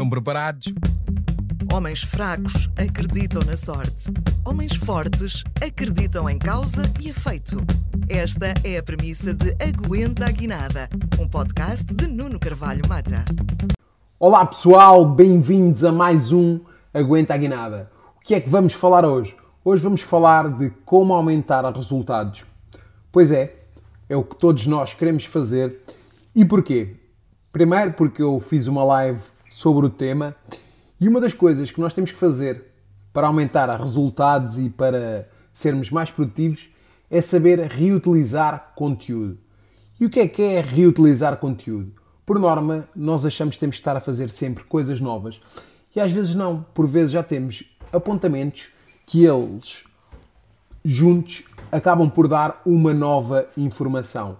Estão preparados? Homens fracos acreditam na sorte. Homens fortes acreditam em causa e efeito. Esta é a premissa de Aguenta a Guinada, um podcast de Nuno Carvalho Mata. Olá pessoal, bem-vindos a mais um Aguenta a Guinada. O que é que vamos falar hoje? Hoje vamos falar de como aumentar os resultados. Pois é, é o que todos nós queremos fazer. E porquê? Primeiro porque eu fiz uma live sobre o tema e uma das coisas que nós temos que fazer para aumentar os resultados e para sermos mais produtivos é saber reutilizar conteúdo. E o que é que é reutilizar conteúdo? Por norma, nós achamos que temos que estar a fazer sempre coisas novas e às vezes não. Por vezes já temos apontamentos que eles juntos acabam por dar uma nova informação.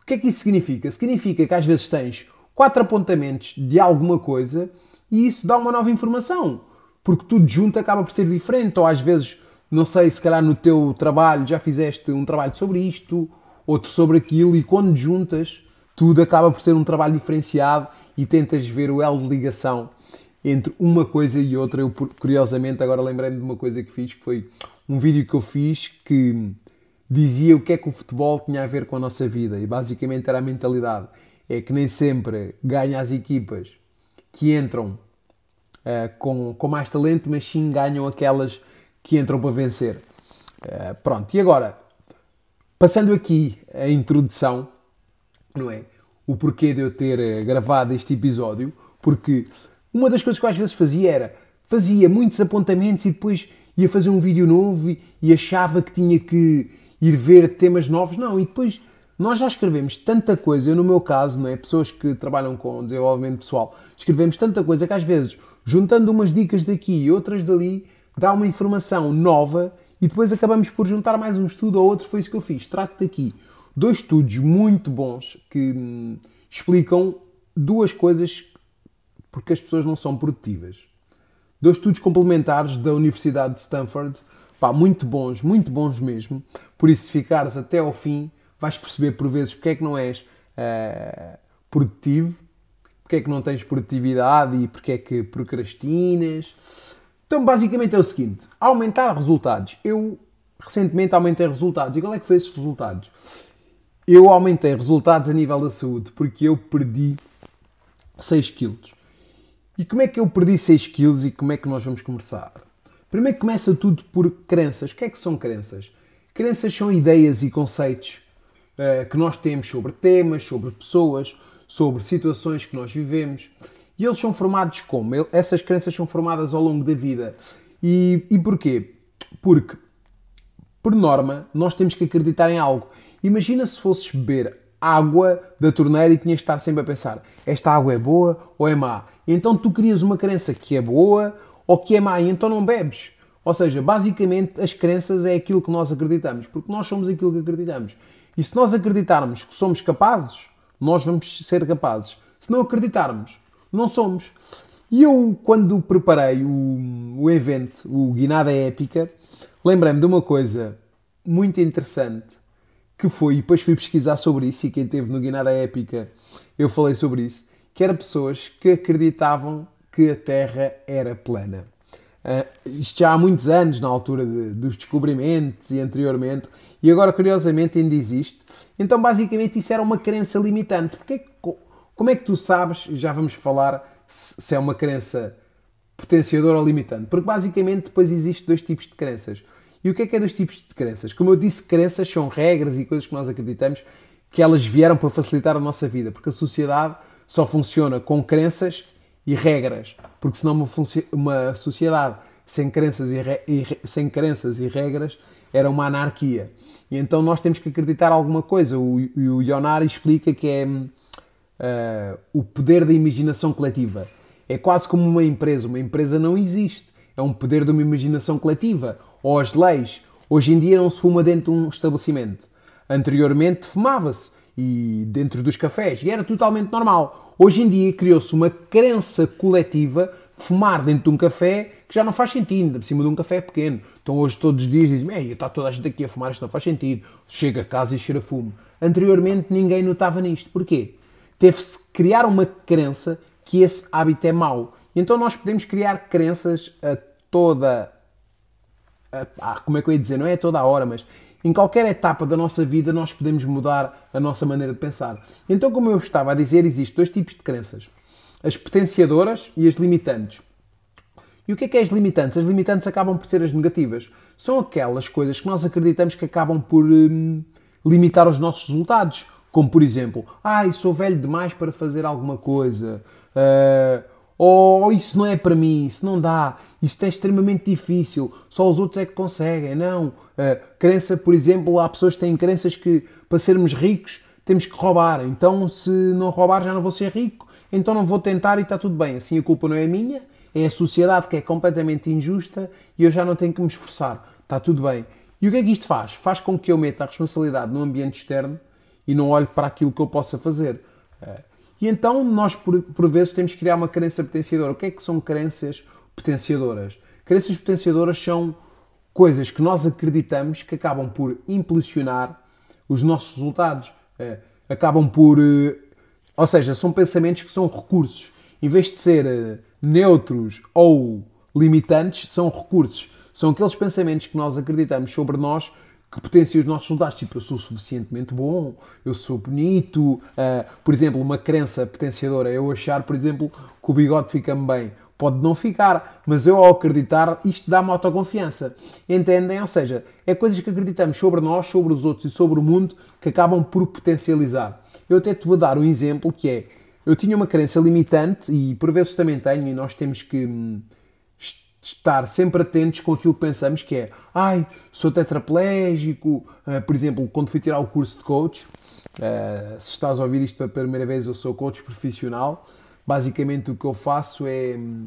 O que é que isso significa? Significa que às vezes tens quatro apontamentos de alguma coisa e isso dá uma nova informação. Porque tudo junto acaba por ser diferente. Ou às vezes, não sei, se calhar no teu trabalho já fizeste um trabalho sobre isto, outro sobre aquilo, e quando juntas, tudo acaba por ser um trabalho diferenciado e tentas ver o elo de ligação entre uma coisa e outra. Eu, curiosamente, agora lembrei-me de uma coisa que fiz, que foi um vídeo que eu fiz que dizia o que é que o futebol tinha a ver com a nossa vida. E basicamente era a mentalidade é que nem sempre ganha as equipas que entram uh, com, com mais talento, mas sim ganham aquelas que entram para vencer. Uh, pronto, e agora, passando aqui a introdução, não é? O porquê de eu ter eh, gravado este episódio, porque uma das coisas que eu às vezes fazia era fazia muitos apontamentos e depois ia fazer um vídeo novo e, e achava que tinha que ir ver temas novos. Não, e depois nós já escrevemos tanta coisa, eu no meu caso, não é? pessoas que trabalham com desenvolvimento pessoal, escrevemos tanta coisa que às vezes, juntando umas dicas daqui e outras dali, dá uma informação nova e depois acabamos por juntar mais um estudo ou outro. Foi isso que eu fiz. Trato daqui dois estudos muito bons que hum, explicam duas coisas porque as pessoas não são produtivas. Dois estudos complementares da Universidade de Stanford, pá, muito bons, muito bons mesmo. Por isso, se ficares até ao fim, vais perceber por vezes porque é que não és uh, produtivo, porque é que não tens produtividade e porque é que procrastinas. Então, basicamente é o seguinte: aumentar resultados. Eu recentemente aumentei resultados. E qual é que foi esses resultados? Eu aumentei resultados a nível da saúde porque eu perdi 6 quilos. E como é que eu perdi 6 quilos e como é que nós vamos começar? Primeiro começa tudo por crenças. O que é que são crenças? Crenças são ideias e conceitos uh, que nós temos sobre temas, sobre pessoas, sobre situações que nós vivemos. E eles são formados como? Essas crenças são formadas ao longo da vida. E, e porquê? Porque, por norma, nós temos que acreditar em algo. Imagina se fosses beber água da torneira e tinhas de estar sempre a pensar: esta água é boa ou é má? E então tu crias uma crença que é boa ou que é má, e então não bebes. Ou seja, basicamente as crenças é aquilo que nós acreditamos, porque nós somos aquilo que acreditamos. E se nós acreditarmos que somos capazes, nós vamos ser capazes. Se não acreditarmos, não somos. E eu, quando preparei o, o evento, o Guinada Épica, lembrei-me de uma coisa muito interessante que foi, e depois fui pesquisar sobre isso, e quem esteve no Guinada Épica eu falei sobre isso, que era pessoas que acreditavam que a Terra era plana. Uh, isto já há muitos anos, na altura de, dos descobrimentos e anteriormente, e agora curiosamente ainda existe. Então, basicamente, isso era uma crença limitante. Porque, como é que tu sabes, já vamos falar se é uma crença potenciadora ou limitante? Porque basicamente depois existem dois tipos de crenças. E o que é que é dois tipos de crenças? Como eu disse, crenças são regras e coisas que nós acreditamos que elas vieram para facilitar a nossa vida, porque a sociedade só funciona com crenças e regras, porque senão uma, uma sociedade sem crenças e, sem crenças e regras era uma anarquia. E então nós temos que acreditar alguma coisa. O, o Ionari explica que é uh, o poder da imaginação coletiva. É quase como uma empresa. Uma empresa não existe. É um poder de uma imaginação coletiva. Ou as leis. Hoje em dia não se fuma dentro de um estabelecimento. Anteriormente fumava-se e dentro dos cafés e era totalmente normal. Hoje em dia criou-se uma crença coletiva fumar dentro de um café que já não faz sentido, por cima de um café pequeno. Então hoje todos os dias dizem, está toda a gente aqui a fumar, isto não faz sentido. Chega a casa e cheira fumo. Anteriormente ninguém notava nisto. Porquê? Teve-se criar uma crença que esse hábito é mau. Então nós podemos criar crenças a toda. A, a, como é que eu ia dizer? Não é a toda a hora, mas em qualquer etapa da nossa vida nós podemos mudar a nossa maneira de pensar. Então, como eu estava a dizer, existem dois tipos de crenças: as potenciadoras e as limitantes. E o que é que é as limitantes? As limitantes acabam por ser as negativas. São aquelas coisas que nós acreditamos que acabam por hum, limitar os nossos resultados. Como, por exemplo, ai, sou velho demais para fazer alguma coisa. Uh, ou isso não é para mim, isso não dá, isto é extremamente difícil, só os outros é que conseguem. Não. Uh, crença, por exemplo, há pessoas que têm crenças que para sermos ricos temos que roubar. Então, se não roubar, já não vou ser rico. Então, não vou tentar e está tudo bem. Assim, a culpa não é minha, é a sociedade que é completamente injusta e eu já não tenho que me esforçar. Está tudo bem. E o que é que isto faz? Faz com que eu meta a responsabilidade no ambiente externo e não olhe para aquilo que eu possa fazer. Uh, e então nós, por, por vezes, temos que criar uma crença potenciadora. O que é que são crenças potenciadoras? Crenças potenciadoras são coisas que nós acreditamos que acabam por impulsionar os nossos resultados. É, acabam por. Ou seja, são pensamentos que são recursos. Em vez de ser eh, neutros ou limitantes, são recursos. São aqueles pensamentos que nós acreditamos sobre nós que potencia os nossos resultados. Tipo, eu sou suficientemente bom, eu sou bonito. Uh, por exemplo, uma crença potenciadora é eu achar, por exemplo, que o bigode fica-me bem. Pode não ficar, mas eu ao acreditar, isto dá-me autoconfiança. Entendem? Ou seja, é coisas que acreditamos sobre nós, sobre os outros e sobre o mundo que acabam por potencializar. Eu até te vou dar um exemplo que é, eu tinha uma crença limitante e por vezes também tenho e nós temos que hum, estar sempre atentos com aquilo que pensamos que é ai, sou tetraplégico, uh, por exemplo, quando fui tirar o curso de coach, uh, se estás a ouvir isto pela primeira vez, eu sou coach profissional, basicamente o que eu faço é um,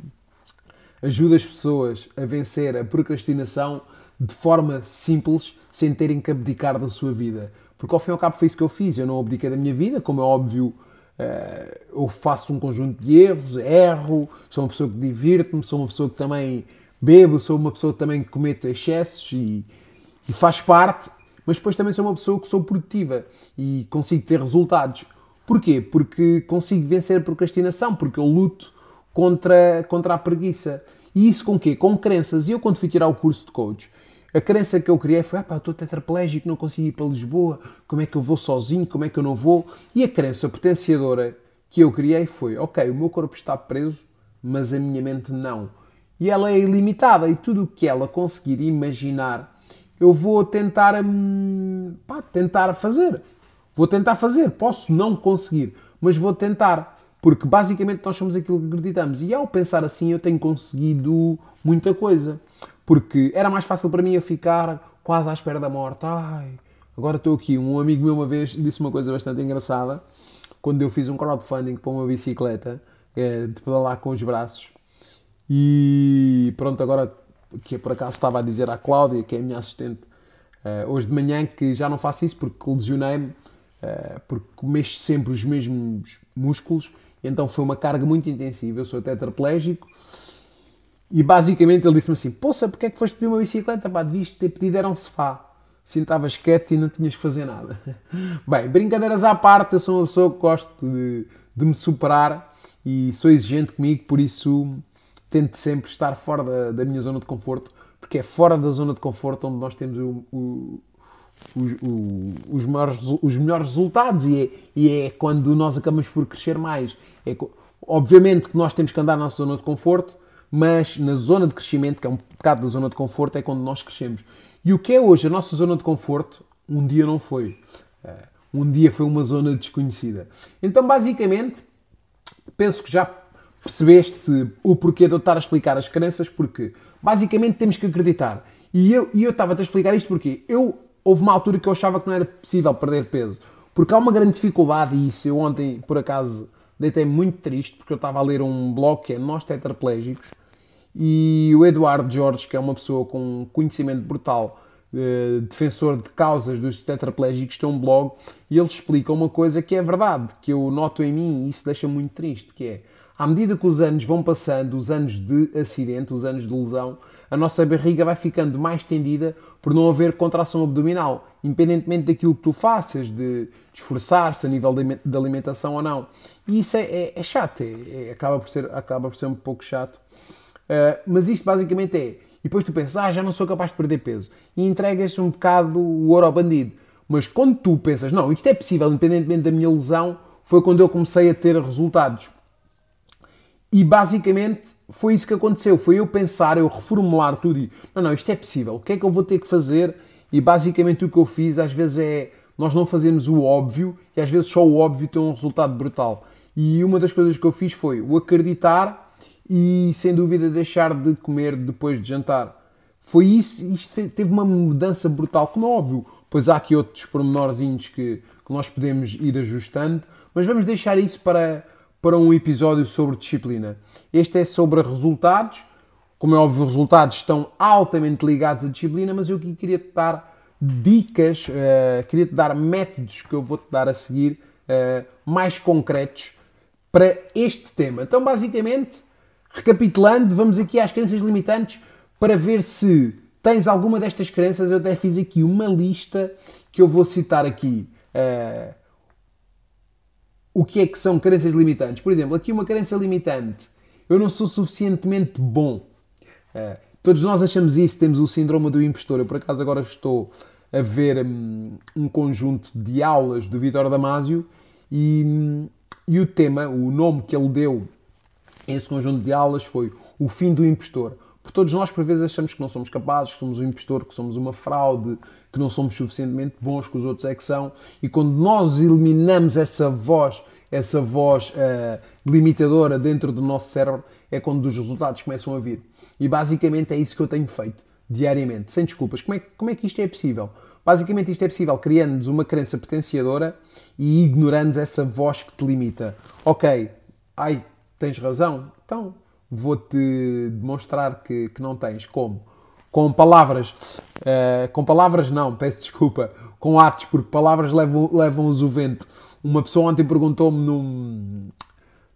ajudo as pessoas a vencer a procrastinação de forma simples, sem terem que abdicar da sua vida. Porque ao fim e ao cabo foi isso que eu fiz, eu não abdiquei da minha vida, como é óbvio, eh, eu faço um conjunto de erros, erro, sou uma pessoa que divirto-me, sou uma pessoa que também bebo, sou uma pessoa que também comete excessos e, e faz parte, mas depois também sou uma pessoa que sou produtiva e consigo ter resultados. Porquê? Porque consigo vencer a procrastinação, porque eu luto contra, contra a preguiça. E isso com quê? Com crenças. E eu, quando fui tirar o curso de coach, a crença que eu criei foi: ah, pá, estou tetraplégico, não consigo ir para Lisboa, como é que eu vou sozinho, como é que eu não vou? E a crença potenciadora que eu criei foi: ok, o meu corpo está preso, mas a minha mente não. E ela é ilimitada e tudo o que ela conseguir imaginar, eu vou tentar, hum, pá, tentar fazer. Vou tentar fazer. Posso não conseguir, mas vou tentar. Porque basicamente nós somos aquilo que acreditamos. E ao pensar assim, eu tenho conseguido muita coisa. Porque era mais fácil para mim eu ficar quase à espera da morte. Ai, agora estou aqui. Um amigo meu uma vez disse uma coisa bastante engraçada. Quando eu fiz um crowdfunding para uma bicicleta, é, de pedalar com os braços. E pronto, agora que por acaso estava a dizer à Cláudia, que é a minha assistente, uh, hoje de manhã que já não faço isso porque lesionei-me, uh, porque mexo sempre os mesmos músculos, então foi uma carga muito intensiva. Eu sou tetraplégico e basicamente ele disse-me assim: Poça, porque é que foste pedir uma bicicleta? Pá, devias ter pedido era um sofá. Sentavas quieto e não tinhas que fazer nada. Bem, brincadeiras à parte, eu sou uma pessoa que gosto de, de me superar e sou exigente comigo, por isso tento sempre estar fora da, da, minha zona de conforto, porque é fora da zona de conforto onde nós temos o, o, o, os, maiores, os melhores resultados e é, e é, quando nós acabamos por crescer mais. É, obviamente que nós temos que andar na nossa zona de conforto, mas na zona de crescimento, que é um bocado da zona de conforto, é quando nós crescemos. E o que é hoje a nossa zona de conforto, um dia não foi. Eh, um dia foi uma zona desconhecida. Então, basicamente, penso que já percebeste o porquê de eu estar a explicar as crenças, porque basicamente temos que acreditar. E eu, e eu estava-te a explicar isto porque eu houve uma altura que eu achava que não era possível perder peso. Porque há uma grande dificuldade, e isso eu ontem, por acaso, deitei-me muito triste, porque eu estava a ler um blog que é Nós Tetraplégicos, e o Eduardo Jorge, que é uma pessoa com conhecimento brutal, eh, defensor de causas dos tetraplégicos, tem um blog e ele explica uma coisa que é verdade, que eu noto em mim e isso deixa muito triste, que é, à medida que os anos vão passando, os anos de acidente, os anos de lesão, a nossa barriga vai ficando mais tendida por não haver contração abdominal. independentemente daquilo que tu faças, de esforçar-te a nível de alimentação ou não. E isso é, é, é chato, é, é, acaba, por ser, acaba por ser um pouco chato. Uh, mas isto basicamente é. E depois tu pensas, ah, já não sou capaz de perder peso. E entregas um bocado o ouro ao bandido. Mas quando tu pensas, não, isto é possível, independentemente da minha lesão, foi quando eu comecei a ter resultados. E basicamente foi isso que aconteceu. Foi eu pensar, eu reformular tudo e não, não, isto é possível. O que é que eu vou ter que fazer? E basicamente o que eu fiz às vezes é nós não fazemos o óbvio e às vezes só o óbvio tem um resultado brutal. E uma das coisas que eu fiz foi o acreditar e sem dúvida deixar de comer depois de jantar. Foi isso, isto teve uma mudança brutal, como é óbvio, pois há aqui outros pormenorzinhos que, que nós podemos ir ajustando, mas vamos deixar isso para, para um episódio sobre disciplina. Este é sobre resultados. Como é óbvio, os resultados estão altamente ligados à disciplina, mas eu aqui queria te dar dicas, uh, queria te dar métodos que eu vou-te dar a seguir, uh, mais concretos, para este tema. Então, basicamente, recapitulando, vamos aqui às crenças limitantes para ver se tens alguma destas crenças. Eu até fiz aqui uma lista que eu vou citar aqui. Uh, o que é que são crenças limitantes. Por exemplo, aqui uma crença limitante. Eu não sou suficientemente bom. Uh, todos nós achamos isso, temos o síndrome do impostor. Eu, por acaso, agora estou a ver um, um conjunto de aulas do Vitor Damasio e, um, e o tema, o nome que ele deu esse conjunto de aulas foi o fim do impostor. Porque todos nós, por vezes, achamos que não somos capazes, que somos um impostor, que somos uma fraude, que não somos suficientemente bons, que os outros é que são. E quando nós eliminamos essa voz, essa voz uh, limitadora dentro do nosso cérebro, é quando os resultados começam a vir. E basicamente é isso que eu tenho feito diariamente, sem desculpas. Como é, como é que isto é possível? Basicamente isto é possível criando-nos uma crença potenciadora e ignorando essa voz que te limita. Ok, ai, tens razão, então vou-te demonstrar que, que não tens. Como? Com palavras. Uh, com palavras não, peço desculpa. Com atos, porque palavras levam, levam-os o vento. Uma pessoa ontem perguntou-me no,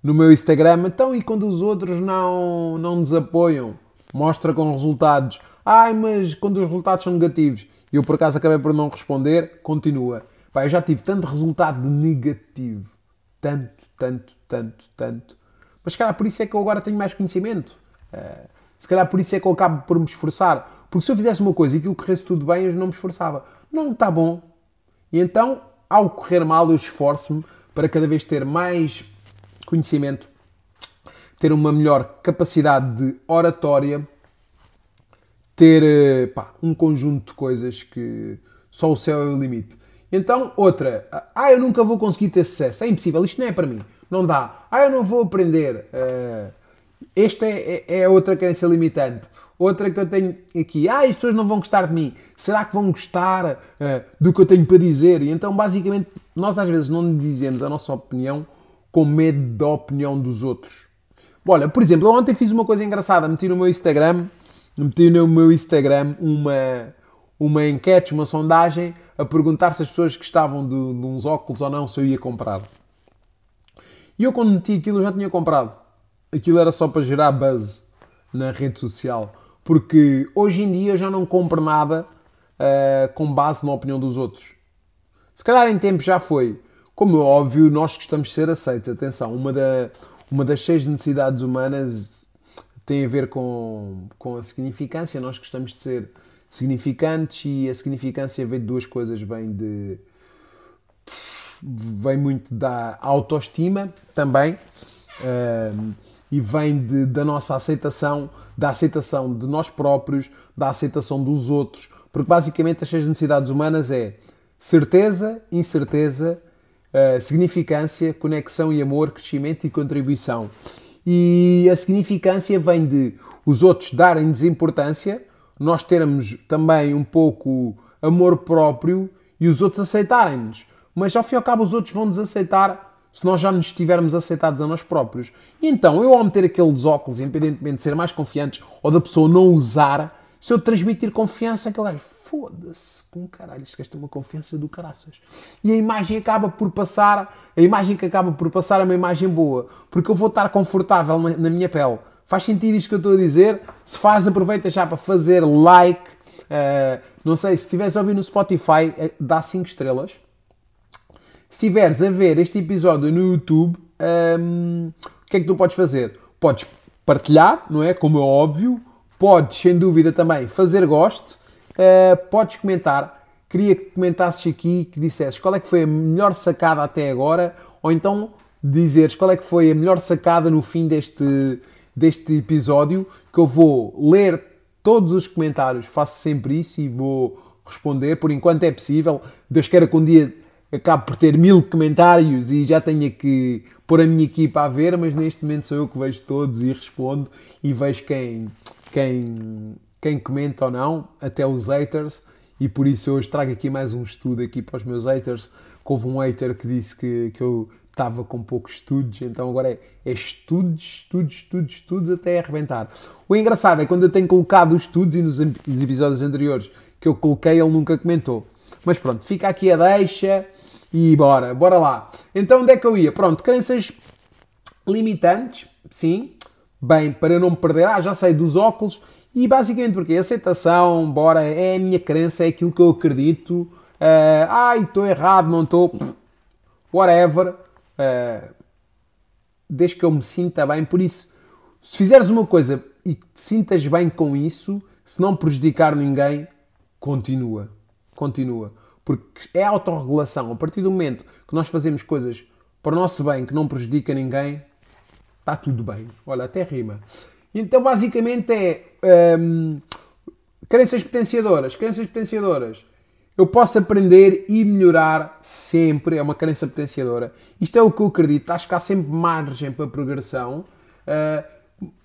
no meu Instagram, então e quando os outros não, não nos apoiam? Mostra com resultados. Ai, mas quando os resultados são negativos. E eu por acaso acabei por não responder, continua. Pai, eu já tive tanto resultado negativo. Tanto, tanto, tanto, tanto mas se calhar por isso é que eu agora tenho mais conhecimento. Uh, se calhar por isso é que eu acabo por me esforçar. Porque se eu fizesse uma coisa e aquilo corresse tudo bem, eu não me esforçava. Não, está bom. E então, ao correr mal, eu esforço-me para cada vez ter mais conhecimento, ter uma melhor capacidade de oratória, ter eh, pá, um conjunto de coisas que só o céu é o limite. Então, outra, ah, eu nunca vou conseguir ter sucesso, é impossível, isto não é para mim. Não dá. Ah, eu não vou aprender. Uh, esta é, é, é, outra crença limitante. Outra que eu tenho aqui. Ah, as pessoas não vão gostar de mim. Será que vão gostar uh, do que eu tenho para dizer? E então, basicamente, nós às vezes não dizemos a nossa opinião com medo da opinião dos outros. Olha, por exemplo, eu ontem fiz uma coisa engraçada. Meti no meu Instagram, meti no meu Instagram uma, uma enquete, uma sondagem, a perguntar se as pessoas que estavam de, de uns óculos ou não se eu ia comprar. E eu quando meti aquilo já tinha comprado. Aquilo era só para gerar buzz na rede social. Porque hoje em dia já não compro nada uh, com base na opinião dos outros. Se calhar em tempo já foi. Como é óbvio, nós gostamos de ser aceitos. Atenção, uma, da, uma das seis necessidades humanas tem a ver com, com a significância. Nós gostamos de ser significantes e a significância vem de duas coisas. Vem de vem muito da autoestima também uh, e vem de, da nossa aceitação, da aceitação de nós próprios, da aceitação dos outros, porque basicamente as seis necessidades humanas é certeza, incerteza, uh, significância, conexão e amor, crescimento e contribuição. E a significância vem de os outros darem-nos importância, nós termos também um pouco amor próprio e os outros aceitarem-nos mas ao fim e ao cabo os outros vão nos aceitar se nós já nos estivermos aceitados a nós próprios. E então, eu ao meter aqueles óculos, independentemente de ser mais confiantes ou da pessoa não usar, se eu transmitir confiança, aquele gajo, foda-se, com caralho, isto gasta uma confiança do caraças. E a imagem acaba por passar, a imagem que acaba por passar é uma imagem boa, porque eu vou estar confortável na, minha pele. Faz sentido isto que eu estou a dizer? Se faz, aproveita já para fazer like, Uh, não sei, se estiveres a ouvir no Spotify, uh, dá 5 estrelas. Se estiveres a ver este episódio no YouTube, um, o que é que tu podes fazer? Podes partilhar, não é? Como é óbvio. Podes, sem dúvida, também fazer gosto. Uh, podes comentar. Queria que comentasses aqui, que dissesses qual é que foi a melhor sacada até agora, ou então dizeres qual é que foi a melhor sacada no fim deste, deste episódio, que eu vou ler todos os comentários, faço sempre isso e vou responder, por enquanto é possível. Deus queira que um dia acabe por ter mil comentários e já tenha que pôr a minha equipa a ver, mas neste momento sou eu que vejo todos e respondo e vejo quem, quem, quem comenta ou não, até os haters, e por isso hoje trago aqui mais um estudo aqui para os meus haters, houve um hater que disse que, que eu estava com poucos estudos, então agora é, é estudos, estudos, estudos, estudos até arrebentar. O engraçado é quando eu tenho colocado os estudos e nos episódios anteriores que eu coloquei, ele nunca comentou. Mas pronto, fica aqui a deixa e bora, bora lá. Então onde é que eu ia? Pronto, crenças limitantes, sim. Bem, para não me perder, ah, já sei dos óculos. E basicamente porque aceitação, bora, é a minha crença, é aquilo que eu acredito. Uh, ai, estou errado, não estou. Whatever uh, desde que eu me sinta bem. Por isso, se fizeres uma coisa e te sintas bem com isso, se não prejudicar ninguém, continua. Continua. Porque é autorregulação. A partir do momento que nós fazemos coisas para o nosso bem que não prejudica ninguém, está tudo bem. Olha, até rima. Então, basicamente, é um, crenças potenciadoras. Crenças potenciadoras eu posso aprender e melhorar sempre, é uma crença potenciadora. Isto é o que eu acredito, acho que há sempre margem para progressão. Uh,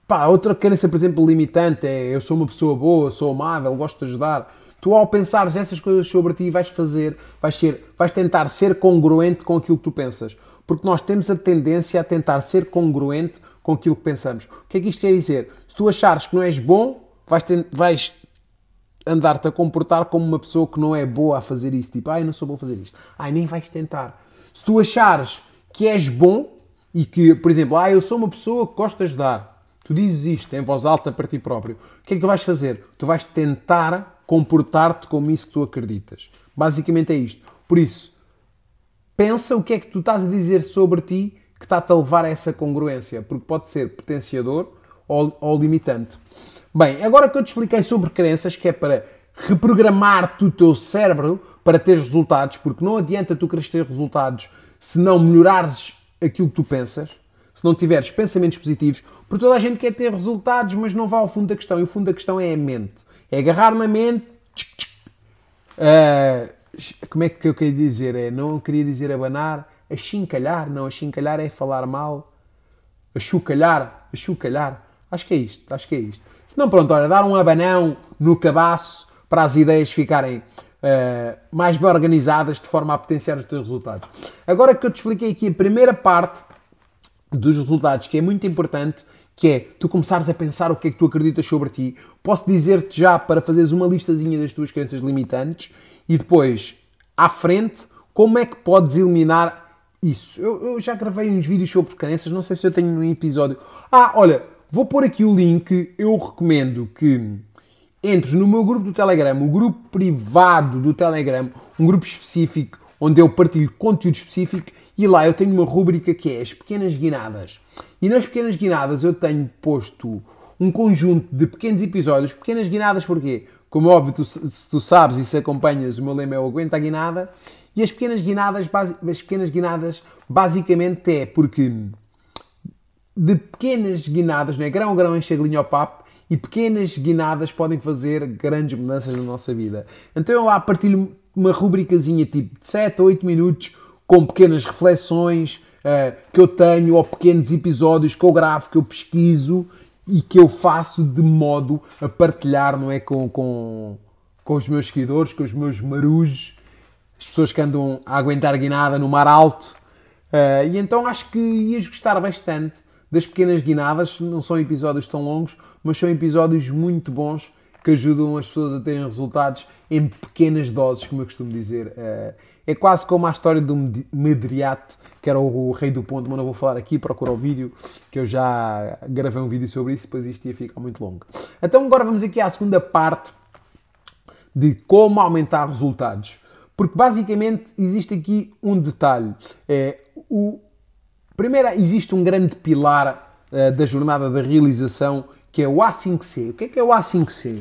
pá, outra crença, por exemplo, limitante é eu sou uma pessoa boa, sou amável, gosto de ajudar. Tu, ao pensares essas coisas sobre ti, vais fazer, vais, ser, vais tentar ser congruente com aquilo que tu pensas. Porque nós temos a tendência a tentar ser congruente com aquilo que pensamos. O que é que isto quer dizer? Se tu achares que não és bom, vais, vais andar-te a comportar como uma pessoa que não é boa a fazer isso. Tipo, ai, não sou bom a fazer isto. Ai, nem vais tentar. Se tu achares que és bom e que, por exemplo, ah, eu sou uma pessoa que gosta de ajudar. Tu dizes isto em voz alta para ti próprio. O que é que tu vais fazer? Tu vais tentar comportar-te como isso que tu acreditas. Basicamente é isto. Por isso, pensa o que é que tu estás a dizer sobre ti que está-te a levar a essa congruência. Porque pode ser potenciador ou, ou limitante. Bem, agora que eu te expliquei sobre crenças, que é para reprogramar-te o teu cérebro para ter resultados, porque não adianta tu queres ter resultados se não melhorares aquilo que tu pensas, se não tiveres pensamentos positivos, porque toda a gente quer ter resultados, mas não vai ao fundo da questão, e o fundo da questão é a mente. É agarrar na mente. Uh, como é que eu queria dizer? É, não queria dizer abanar, achincalhar, não, achincalhar é falar mal, achucalhar, achucalhar. Acho que é isto, acho que é isto. Se não, pronto, olha, dar um abanão no cabaço para as ideias ficarem uh, mais bem organizadas de forma a potenciar os teus resultados. Agora que eu te expliquei aqui a primeira parte dos resultados, que é muito importante, que é tu começares a pensar o que é que tu acreditas sobre ti. Posso dizer-te já para fazeres uma listazinha das tuas crenças limitantes e depois, à frente, como é que podes eliminar isso. Eu, eu já gravei uns vídeos sobre crenças, não sei se eu tenho um episódio. Ah, olha, Vou pôr aqui o link. Eu recomendo que entres no meu grupo do Telegram, o grupo privado do Telegram, um grupo específico onde eu partilho conteúdo específico e lá eu tenho uma rúbrica que é as pequenas guinadas. E nas pequenas guinadas eu tenho posto um conjunto de pequenos episódios. Pequenas guinadas porquê? Como óbvio, tu, tu sabes e se acompanhas, o meu lema é o Aguenta a Guinada. E as pequenas guinadas, as pequenas guinadas basicamente é porque de pequenas guinadas, não é? grão a grão enche a ao papo, e pequenas guinadas podem fazer grandes mudanças na nossa vida. Então eu lá partilho uma rubricazinha tipo de 7 a 8 minutos com pequenas reflexões uh, que eu tenho ou pequenos episódios que eu gravo, que eu pesquiso e que eu faço de modo a partilhar, não é? Com, com, com os meus seguidores, com os meus marujos, as pessoas que andam a aguentar guinada no mar alto. Uh, e então acho que ias gostar bastante das pequenas guinadas. Não são episódios tão longos, mas são episódios muito bons que ajudam as pessoas a terem resultados em pequenas doses, como eu costumo dizer. Eh, é quase como a história do Medriate, que era o rei do ponto, mas não vou falar aqui, procura o vídeo, que eu já gravei um vídeo sobre isso, depois isto ia ficar muito longo. Então agora vamos aqui à segunda parte de como aumentar resultados. Porque basicamente existe aqui um detalhe. É, o, primeiro, existe um grande pilar uh, da jornada da realização que é o A5C. O que é que é o A5C?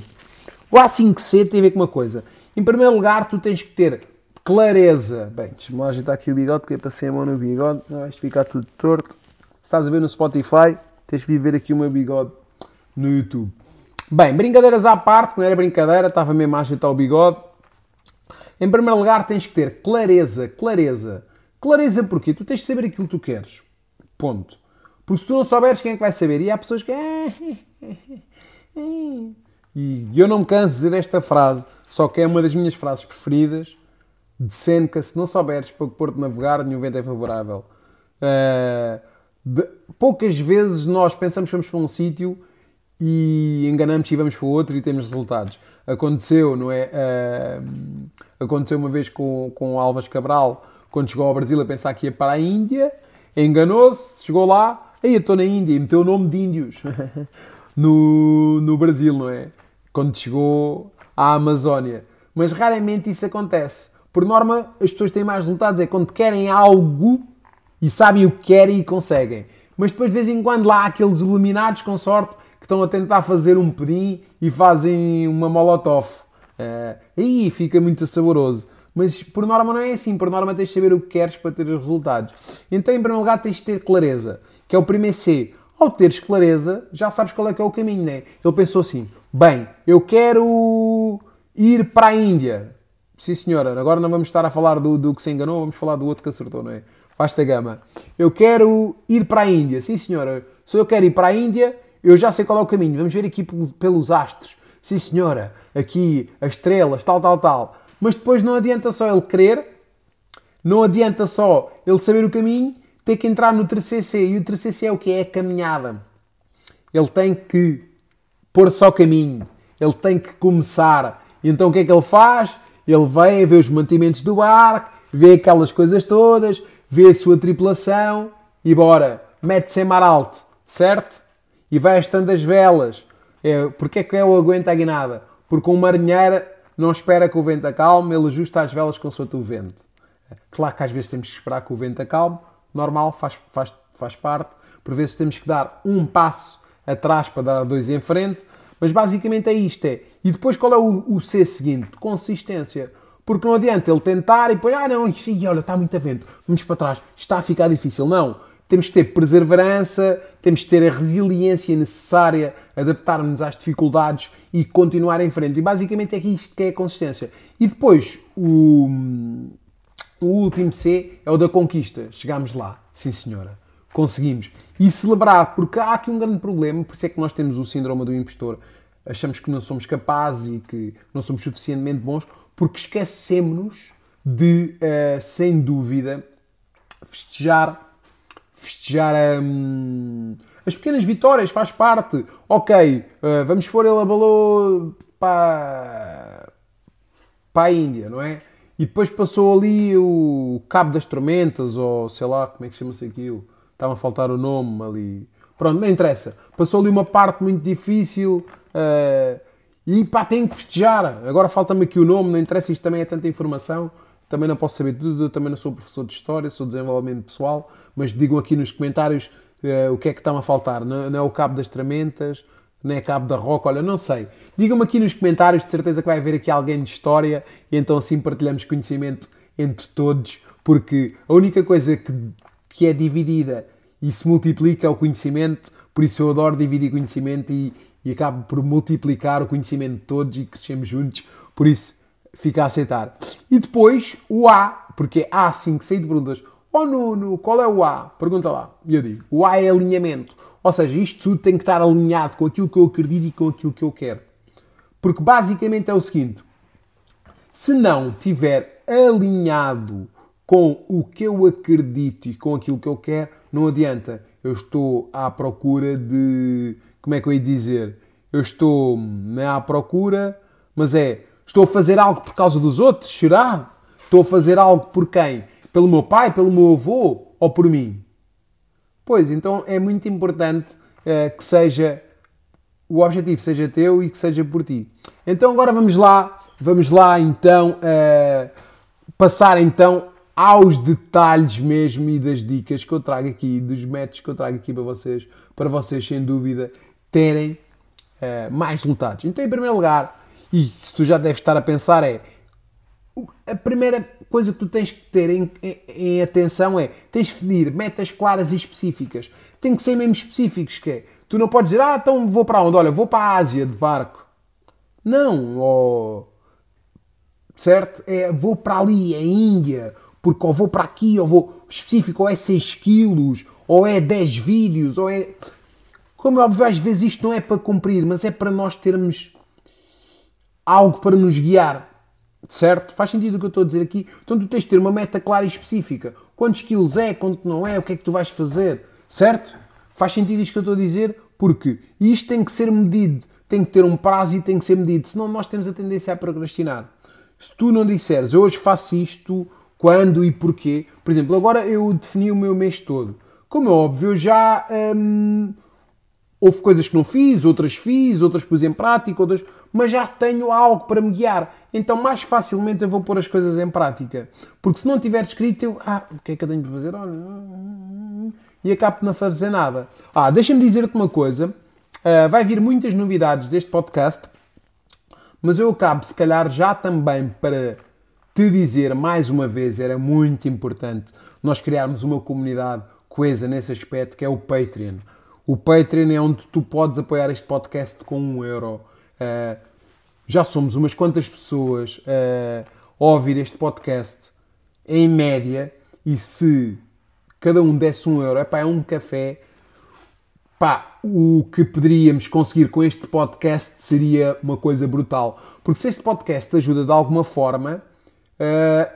O A5C tem a ver com uma coisa. Em primeiro lugar, tu tens que ter clareza. Bem, deixa-me lá ajeitar aqui o bigode, que eu passei a mão no bigode, não vais ficar tudo torto. Se estás a ver no Spotify, tens que vir ver aqui o meu bigode no YouTube. Bem, brincadeiras à parte, não era brincadeira, estava mesmo a ajeitar o bigode. Em primeiro lugar, tens que ter clareza, clareza. Clareza porquê? Tu tens de saber aquilo que tu queres. Ponto. Porque se tu não souberes, quem é que vai saber? E há pessoas que. E eu não me canso de dizer esta frase, só que é uma das minhas frases preferidas de Seneca. Se não souberes para que Porto navegar, nenhum vento é favorável. Uh, de, poucas vezes nós pensamos que vamos para um sítio e enganamos e vamos para outro e temos resultados. Aconteceu, não é? Uh, aconteceu uma vez com, com o Alves Cabral, quando chegou ao Brasil a pensar que ia para a Índia, enganou-se, chegou lá, aí eu estou na Índia e meteu o nome de índios no, no Brasil, não é? Quando chegou à Amazónia. Mas raramente isso acontece. Por norma, as pessoas têm mais resultados é quando querem algo e sabem o que querem e conseguem. Mas depois, de vez em quando, lá há aqueles iluminados com sorte que estão a tentar fazer um pedim e fazem uma molotov. Uh, aí fica muito saboroso. Mas por norma não é assim. Por norma tens de saber o que queres para ter os resultados. Então, em primeiro lugar, tens de ter clareza, que é o primeiro C. Ao teres clareza, já sabes qual é que é o caminho, né? Ele pensou assim: bem, eu quero ir para a Índia. Sim, senhora, agora não vamos estar a falar do, do que se enganou, vamos falar do outro que acertou, não é? Faz-te a gama. Eu quero ir para a Índia. Sim, senhora, se eu quero ir para a Índia, eu já sei qual é o caminho. Vamos ver aqui pelos astros. Sim, senhora, aqui as estrelas, tal, tal, tal. Mas depois não adianta só ele querer, não adianta só ele saber o caminho, tem que entrar no terceiro C. E o terceiro C é o que? É a caminhada. Ele tem que pôr só caminho. Ele tem que começar. Então o que é que ele faz? Ele vem ver os mantimentos do barco, vê aquelas coisas todas, vê a sua tripulação e bora, mete-se em mar alto, certo? E vai estando as velas. É, porque é que é o aguenta a guinada? Porque um marinheiro não espera que o vento acalme, ele ajusta as velas com o vento. Claro que às vezes temos que esperar que o vento acalme, normal, faz, faz, faz parte. Por vezes temos que dar um passo atrás para dar dois em frente, mas basicamente é isto. É. E depois qual é o, o C seguinte? Consistência. Porque não adianta ele tentar e depois, ah não, e olha, está muito a vento, vamos para trás, está a ficar difícil. Não. Temos que ter perseverança, temos que ter a resiliência necessária, adaptar-nos às dificuldades e continuar em frente. E basicamente é isto que é a consistência. E depois, o, o último C é o da conquista. Chegámos lá, sim senhora, conseguimos. E celebrar, porque há aqui um grande problema, por isso é que nós temos o síndrome do impostor. Achamos que não somos capazes e que não somos suficientemente bons, porque esquecemos de, uh, sem dúvida, festejar, festejar um, as pequenas vitórias, faz parte. Ok, uh, vamos pôr ele abalou para, para a Índia, não é? E depois passou ali o Cabo das Tormentas, ou sei lá, como é que chama-se aquilo? Estava a faltar o nome ali. Pronto, não interessa. Passou ali uma parte muito difícil. Uh, e pá, tenho que festejar. Agora falta-me aqui o nome, não interessa, isto também é tanta informação. Também não posso saber tudo, também não sou professor de História, sou de desenvolvimento pessoal, mas digam aqui nos comentários uh, o que é que estão a faltar. Não, não é o Cabo das Tramentas, não é Cabo da Roca, olha, não sei. Digam-me aqui nos comentários, de certeza que vai haver aqui alguém de História, e então assim partilhamos conhecimento entre todos, porque a única coisa que, que é dividida e se multiplica o conhecimento, por isso eu adoro dividir conhecimento e, e acabo por multiplicar o conhecimento de todos e crescemos juntos, por isso fica a aceitar. E depois o A, porque há 5, 6 perguntas. Oh Nuno, qual é o A? Pergunta lá. E eu digo, o A é alinhamento. Ou seja, isto tudo tem que estar alinhado com aquilo que eu acredito e com aquilo que eu quero. Porque basicamente é o seguinte: se não tiver alinhado com o que eu acredito e com aquilo que eu quero, não adianta. Eu estou à procura de como é que eu ia dizer? Eu estou não é à procura, mas é, estou a fazer algo por causa dos outros? Será? Estou a fazer algo por quem? Pelo meu pai, pelo meu avô ou por mim? Pois, então é muito importante uh, que seja o objetivo seja teu e que seja por ti. Então agora vamos lá vamos lá então uh, passar então aos detalhes mesmo e das dicas que eu trago aqui, dos métodos que eu trago aqui para vocês, para vocês sem dúvida terem uh, mais resultados. Então, em primeiro lugar, e se tu já deves estar a pensar é a primeira coisa que tu tens que ter em, em, em, atenção é tens de definir metas claras e específicas. Tem que ser mesmo específicos, que é, tu não podes dizer, ah, então vou para onde? Olha, vou para a Ásia de barco. Não, oh, certo? É, vou para ali, a Índia, porque ou vou para aqui, ou vou específico, ou é 6 quilos, ou é 10 vídeos, ou é... Como é óbvio, às vezes isto não é para cumprir, mas é para nós termos algo para nos guiar. Certo? Faz sentido o que eu estou a dizer aqui? Então tu tens de ter uma meta clara e específica. Quantos quilos é, quanto não é, o que é que tu vais fazer. Certo? Faz sentido isto que eu estou a dizer? Porque isto tem que ser medido, tem que ter um prazo e tem que ser medido. Senão nós temos a tendência a procrastinar. Se tu não disseres hoje faço isto, quando e porquê. Por exemplo, agora eu defini o meu mês todo. Como é óbvio, já. Hum, houve coisas que não fiz, outras fiz, outras pus em prática, outras mas já tenho algo para me guiar. Então mais facilmente eu vou pôr as coisas em prática. Porque se não tiver escrito, eu, ah, o que é que eu tenho de fazer? Olha, e acabo de não fazer nada. Ah, deixa-me dizer-te uma coisa. Uh, vai vir muitas novidades deste podcast, mas eu acabo, se calhar, já também para te dizer mais uma vez, era muito importante nós criarmos uma comunidade coesa nesse aspecto que é o Patreon. O Patreon é onde tu podes apoiar este podcast com um euro. Uh, já somos umas quantas pessoas uh, a ouvir este podcast em média e se cada um desse um euro, epá, é um café, pá, o que poderíamos conseguir com este podcast seria uma coisa brutal. Porque se este podcast te ajuda de alguma forma, uh,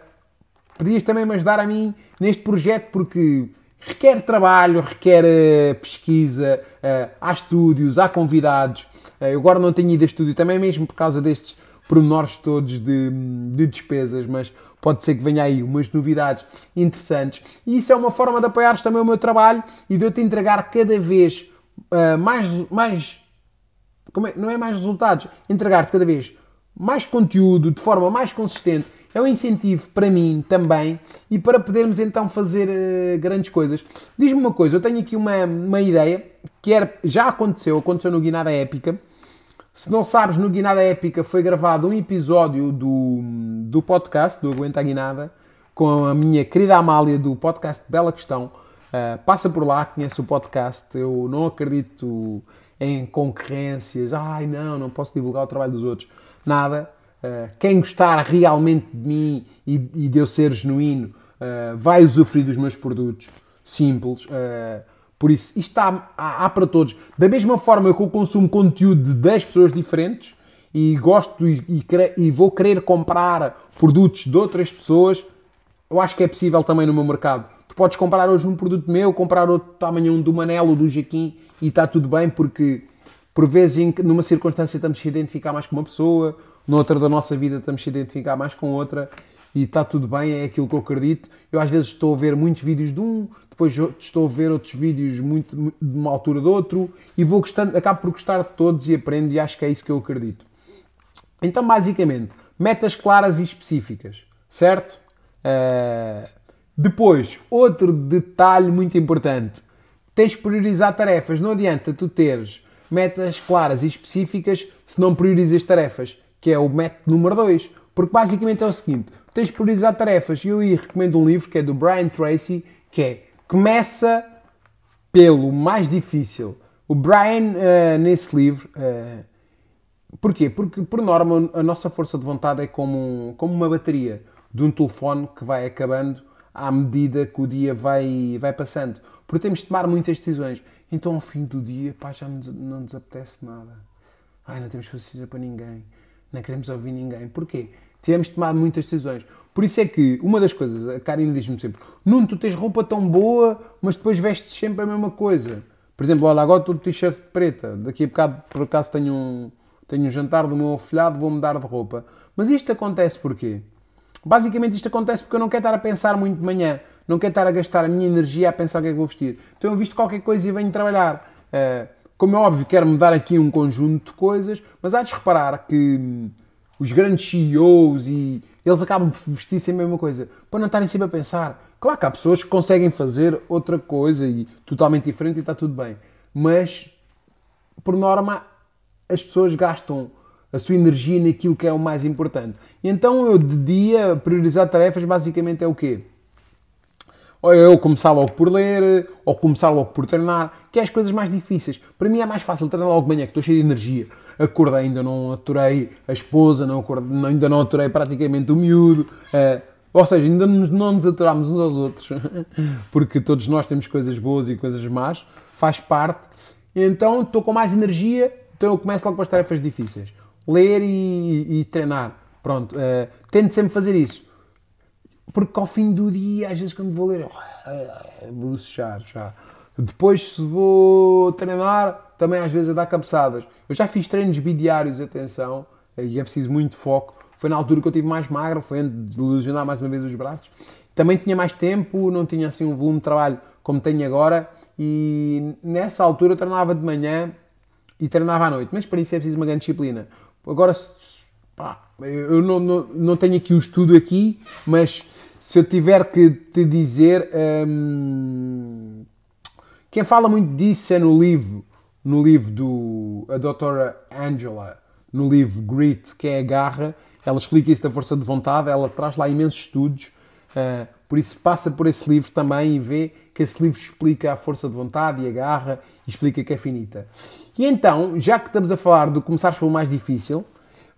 podias também me ajudar a mim neste projeto, porque requer trabalho, requer uh, pesquisa, uh, há estúdios, há convidados. Uh, eu agora não tenho ido a estúdio também mesmo por causa destes pormenores todos de, de, despesas, mas pode ser que venha aí umas novidades interessantes. E isso é uma forma de apoiares também o meu trabalho e de eu te entregar cada vez mais, mais é? não é mais resultados, entregar-te cada vez mais conteúdo de forma mais consistente é um incentivo para mim também e para podermos então fazer uh, grandes coisas. Diz-me uma coisa, eu tenho aqui uma, uma ideia que era, já aconteceu, aconteceu no Guinada Épica. Se não sabes, no Guinada Épica foi gravado um episódio do, do podcast, do Aguenta a Guinada, com a minha querida Amália do podcast Bela Questão. Uh, passa por lá, conhece o podcast. Eu não acredito em concorrências. Ai, não, não posso divulgar o trabalho dos outros. Nada. Uh, quem gostar realmente de mim e, e de eu ser genuíno uh, vai usufruir dos meus produtos. Simples. Uh, por isso, isto há, há, há, para todos. Da mesma forma que eu consumo conteúdo de 10 pessoas diferentes e gosto e, e, e vou querer comprar produtos de outras pessoas, eu acho que é possível também no meu mercado. Tu podes comprar hoje um produto meu, comprar outro amanhã um do Manel ou do Jaquim e está tudo bem porque por vezes numa circunstância estamos a identificar mais com uma pessoa noutra da nossa vida estamos a identificar mais com outra e está tudo bem, é aquilo que eu acredito. Eu às vezes estou a ver muitos vídeos de um, depois estou a ver outros vídeos muito, de uma altura de outro e vou gostando, acabo por gostar de todos e aprendo e acho que é isso que eu acredito. Então, basicamente, metas claras e específicas, certo? Uh, depois, outro detalhe muito importante, tens que priorizar tarefas. Não adianta tu teres metas claras e específicas se não priorizas tarefas que é o método número 2. Porque basicamente é o seguinte: tens de priorizar tarefas. E eu aí recomendo um livro que é do Brian Tracy, que é Começa pelo mais difícil. O Brian, uh, nesse livro, uh, porquê? Porque, por norma, a nossa força de vontade é como, um, como uma bateria de um telefone que vai acabando à medida que o dia vai, vai passando. Porque temos de tomar muitas decisões. Então, ao fim do dia, pá, já não nos apetece nada. Ai, não temos paciência para ninguém não queremos ouvir ninguém. Porquê? Tivemos tomado muitas decisões. Por isso é que uma das coisas, a Karine diz-me sempre: Nuno, tu tens roupa tão boa, mas depois vestes sempre a mesma coisa. Por exemplo, olha, agora estou de t-shirt preta, daqui a bocado por acaso tenho um, tenho um jantar do meu afilhado, vou mudar de roupa. Mas isto acontece porquê? Basicamente isto acontece porque eu não quero estar a pensar muito de manhã, não quero estar a gastar a minha energia a pensar o que é que vou vestir. Então eu visto qualquer coisa e venho trabalhar. Uh, como é óbvio, quero mudar aqui um conjunto de coisas, mas há de reparar que os grandes CEOs e eles acabam por vestir-se a mesma coisa, para não estarem sempre a pensar. Claro que há pessoas que conseguem fazer outra coisa e totalmente diferente e está tudo bem, mas por norma as pessoas gastam a sua energia naquilo que é o mais importante. E então eu de dia priorizar tarefas basicamente é o quê? Ou eu começar logo por ler, ou começar logo por treinar, que é as coisas mais difíceis. Para mim é mais fácil treinar logo de manhã, que estou cheio de energia. Acordei, ainda não aturei a esposa, não acordei, ainda não aturei praticamente o miúdo. Uh, ou seja, ainda não nos aturámos uns aos outros, porque todos nós temos coisas boas e coisas más, faz parte. Então estou com mais energia, então eu começo logo com as tarefas difíceis. Ler e, e treinar. Pronto, uh, tento sempre fazer isso. Porque ao fim do dia, às vezes quando vou ler, eu vou já. Depois, se vou treinar, também às vezes é dar cabeçadas. Eu já fiz treinos bidiários, atenção, e é preciso muito foco. Foi na altura que eu tive mais magro, foi antes de lesionar mais uma vez os braços. Também tinha mais tempo, não tinha assim um volume de trabalho como tenho agora. E nessa altura eu treinava de manhã e treinava à noite. Mas para isso é preciso uma grande disciplina. Agora, pá, eu não, não, não tenho aqui o estudo aqui, mas se eu tiver que te dizer, hum, quem fala muito disso é no livro, no livro do a doutora Angela, no livro Grit, que é a garra, ela explica isso da força de vontade, ela traz lá imensos estudos, uh, por isso passa por esse livro também e vê que esse livro explica a força de vontade e a garra e explica que é finita. E então, já que estamos a falar de começares pelo mais difícil,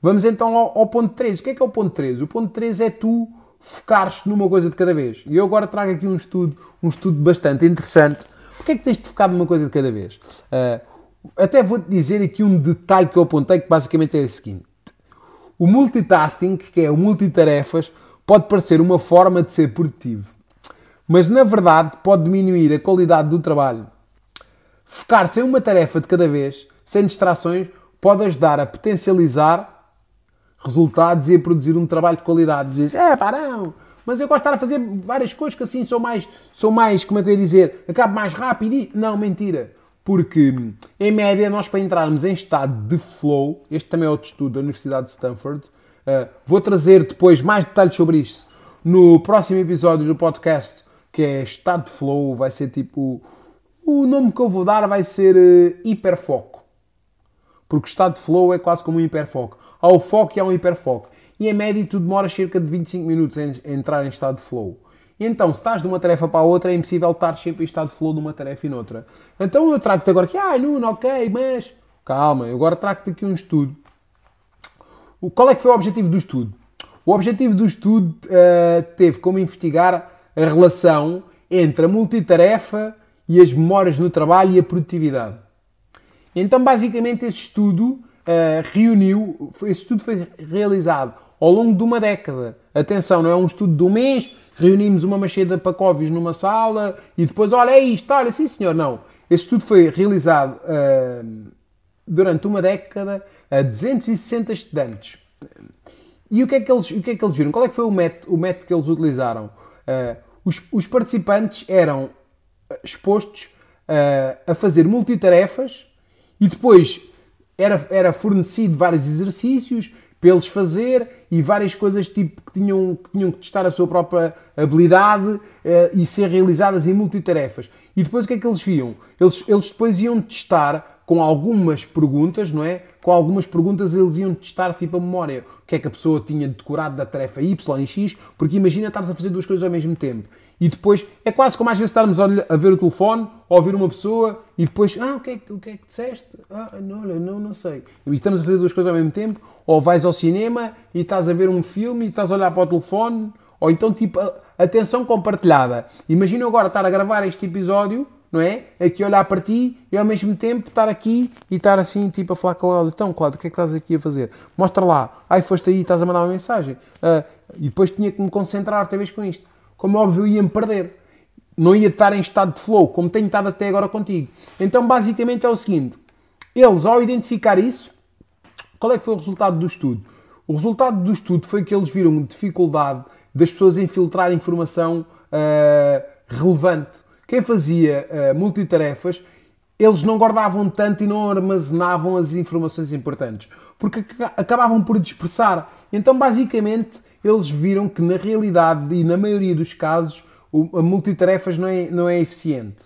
vamos então ao, ao ponto 3. O que é que é o ponto 3? O ponto 3 é tu focares numa coisa de cada vez. E eu agora trago aqui um estudo, um estudo bastante interessante. Porquê é que tens de focar numa coisa de cada vez? Uh, até vou-te dizer aqui um detalhe que eu apontei que basicamente é o seguinte. O multitasking, que é o multitarefas, pode parecer uma forma de ser produtivo, mas na verdade pode diminuir a qualidade do trabalho. Focar-se em uma tarefa de cada vez, sem distrações, pode ajudar a potencializar resultados e a produzir um trabalho de qualidade. Dizes, é pá, não, mas eu gosto de estar a fazer várias coisas que assim sou mais, sou mais, como é que eu ia dizer, acabo mais rápido e... Não, mentira. Porque, em média, nós para entrarmos em estado de flow, este também é outro estudo da Universidade de Stanford, uh, vou trazer depois mais detalhes sobre isto no próximo episódio do podcast, que é estado de flow, vai ser tipo... O nome que eu vou dar vai ser uh, hiperfoco. Porque estado de flow é quase como um hiperfoco ao foco e ao hiperfoco. E em média tu demoras cerca de 25 minutos em, entrar em estado de flow. Então, se estás de uma tarefa para a outra, é impossível estar sempre em estado de flow de uma tarefa e noutra. Então eu trago-te agora aqui, ah, Nuno, ok, mas... Calma, eu agora trago-te aqui um estudo. O, qual é que foi o objetivo do estudo? O objetivo do estudo uh, teve como investigar a relação entre a multitarefa e as memórias no trabalho e a produtividade. Então, basicamente, esse estudo uh, reuniu, esse estudo foi realizado ao longo de uma década. Atenção, não é um estudo de um mês, reunimos uma macheda para Cóvis numa sala e depois, olha, é isto, olha, sim senhor, não. Este estudo foi realizado uh, durante uma década a 260 estudantes. E o que, é que eles, o que é que eles viram? Qual é que foi o método, o método que eles utilizaram? Uh, os, os, participantes eram expostos uh, a fazer multitarefas e depois era, era fornecido vários exercícios para eles fazer e várias coisas tipo que tinham que, tinham que testar a sua própria habilidade uh, e ser realizadas em multitarefas. E depois o que é que eles viam? Eles, eles depois iam testar com algumas perguntas, não é? Com algumas perguntas eles iam testar tipo a memória. O que é que a pessoa tinha decorado da tarefa Y e X, porque imagina estares a fazer duas coisas ao mesmo tempo e depois é quase como às vezes estarmos a ver o telefone ou ouvir uma pessoa e depois, ah, o que é, o que, é que disseste? Ah, não, não, não sei. E estamos a fazer duas coisas ao mesmo tempo, ou vais ao cinema e estás a ver um filme e estás a olhar para o telefone, ou então tipo, atenção compartilhada. Imagina agora estar a gravar este episódio, não é? Aqui olhar para ti e ao mesmo tempo estar aqui e estar assim, tipo, a falar com Cláudio. Então, Cláudio, o que é que estás aqui a fazer? Mostra lá. Ai, foste aí estás a mandar uma mensagem. Uh, e depois tinha que me concentrar outra vez com isto como óbvio, ia-me perder. Não ia estar em estado de flow, como tenho estado até agora contigo. Então, basicamente, é o seguinte: eles, ao identificar isso, qual é que foi o resultado do estudo? O resultado do estudo foi que eles viram dificuldade das pessoas em filtrar informação uh, relevante. Quem fazia uh, multitarefas eles não guardavam tanto e não armazenavam as informações importantes, porque acabavam por dispersar. Então, basicamente, eles viram que na realidade e na maioria dos casos a multitarefas não é, não é eficiente.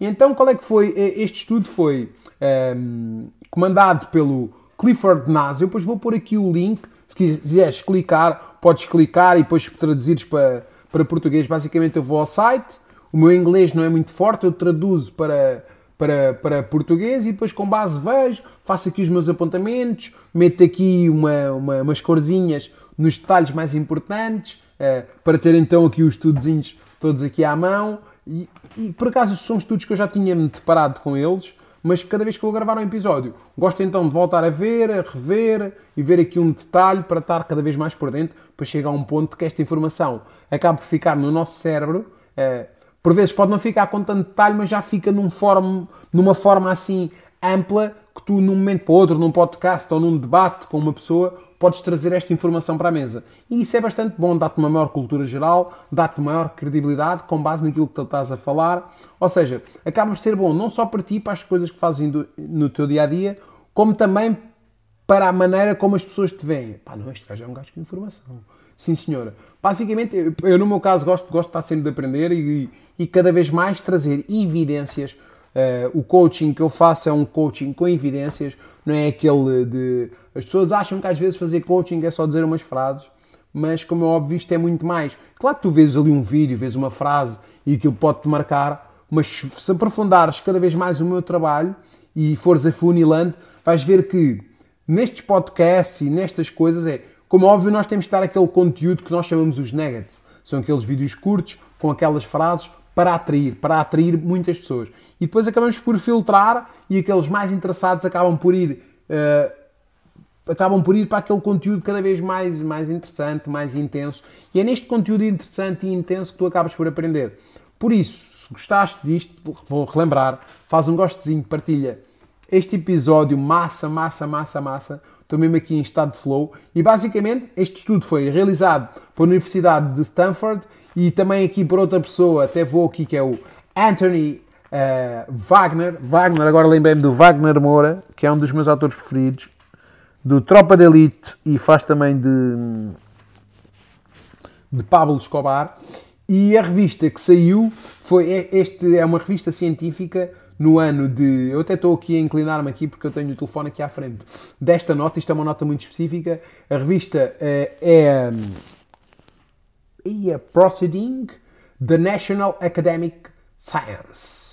então, qual é que foi? Este estudo foi um, ehm, comandado pelo Clifford Nass. Eu depois vou pôr aqui o link. Se quiseres clicar, podes clicar e depois traduzires para, para português. Basicamente, eu vou ao site. O meu inglês não é muito forte, eu traduzo para, para, para português e depois, com base, vejo, faço aqui os meus apontamentos, meto aqui uma, uma, umas corzinhas nos detalhes mais importantes, uh, para ter então aqui os estudozinhos todos aqui à mão. E, e, por acaso são estudos que eu já tinha me deparado com eles, mas cada vez que vou gravar um episódio, gosto então de voltar a ver, a rever e ver aqui um detalhe para estar cada vez mais por dentro, para chegar a um ponto que esta informação acaba por ficar no nosso cérebro. Uh, por vezes pode não ficar com tanto detalhe, mas já fica num form, numa forma assim ampla que tu, num momento para outro, num podcast ou num debate com uma pessoa, podes trazer esta informação para a mesa. E isso é bastante bom, dá-te uma maior cultura geral, dá-te maior credibilidade com base naquilo que tu estás a falar. Ou seja, acaba por ser bom não só para ti, para as coisas que fazes no teu dia a dia, como também para a maneira como as pessoas te veem. Pá, não, este gajo é um gajo com informação. Sim, senhora. Basicamente, eu no meu caso gosto, gosto de estar sempre de aprender e, e cada vez mais trazer evidências. Uh, o coaching que eu faço é um coaching com evidências, não é aquele de as pessoas acham que às vezes fazer coaching é só dizer umas frases, mas como é óbvio, isto é muito mais. Claro que tu vês ali um vídeo, vês uma frase e aquilo pode-te marcar, mas se aprofundares cada vez mais o meu trabalho e fores afunilando, vais ver que nestes podcasts e nestas coisas é, como é óbvio, nós temos de dar aquele conteúdo que nós chamamos os nuggets. São aqueles vídeos curtos com aquelas frases para atrair, para atrair muitas pessoas. E depois acabamos por filtrar e aqueles mais interessados acabam por ir uh, acabam por ir para aquele conteúdo cada vez mais, mais interessante, mais intenso. E é neste conteúdo interessante e intenso que tu acabas por aprender. Por isso, se gostaste disto, vou relembrar, faz um gostezinho, partilha este episódio massa, massa, massa, massa. Estou mesmo aqui em estado de flow. E basicamente, este estudo foi realizado pela Universidade de Stanford e também aqui por outra pessoa, até vou aqui, que é o Anthony uh, Wagner. Wagner, agora lembrei-me do Wagner Moura, que é um dos meus autores preferidos do Tropa de Elite e faz também de, de Pablo Escobar. E a revista que saiu foi é, este é uma revista científica no ano de. Eu até estou aqui a inclinar-me aqui porque eu tenho o telefone aqui à frente desta nota. Isto é uma nota muito específica. A revista é, é, é Proceeding the National Academic Science.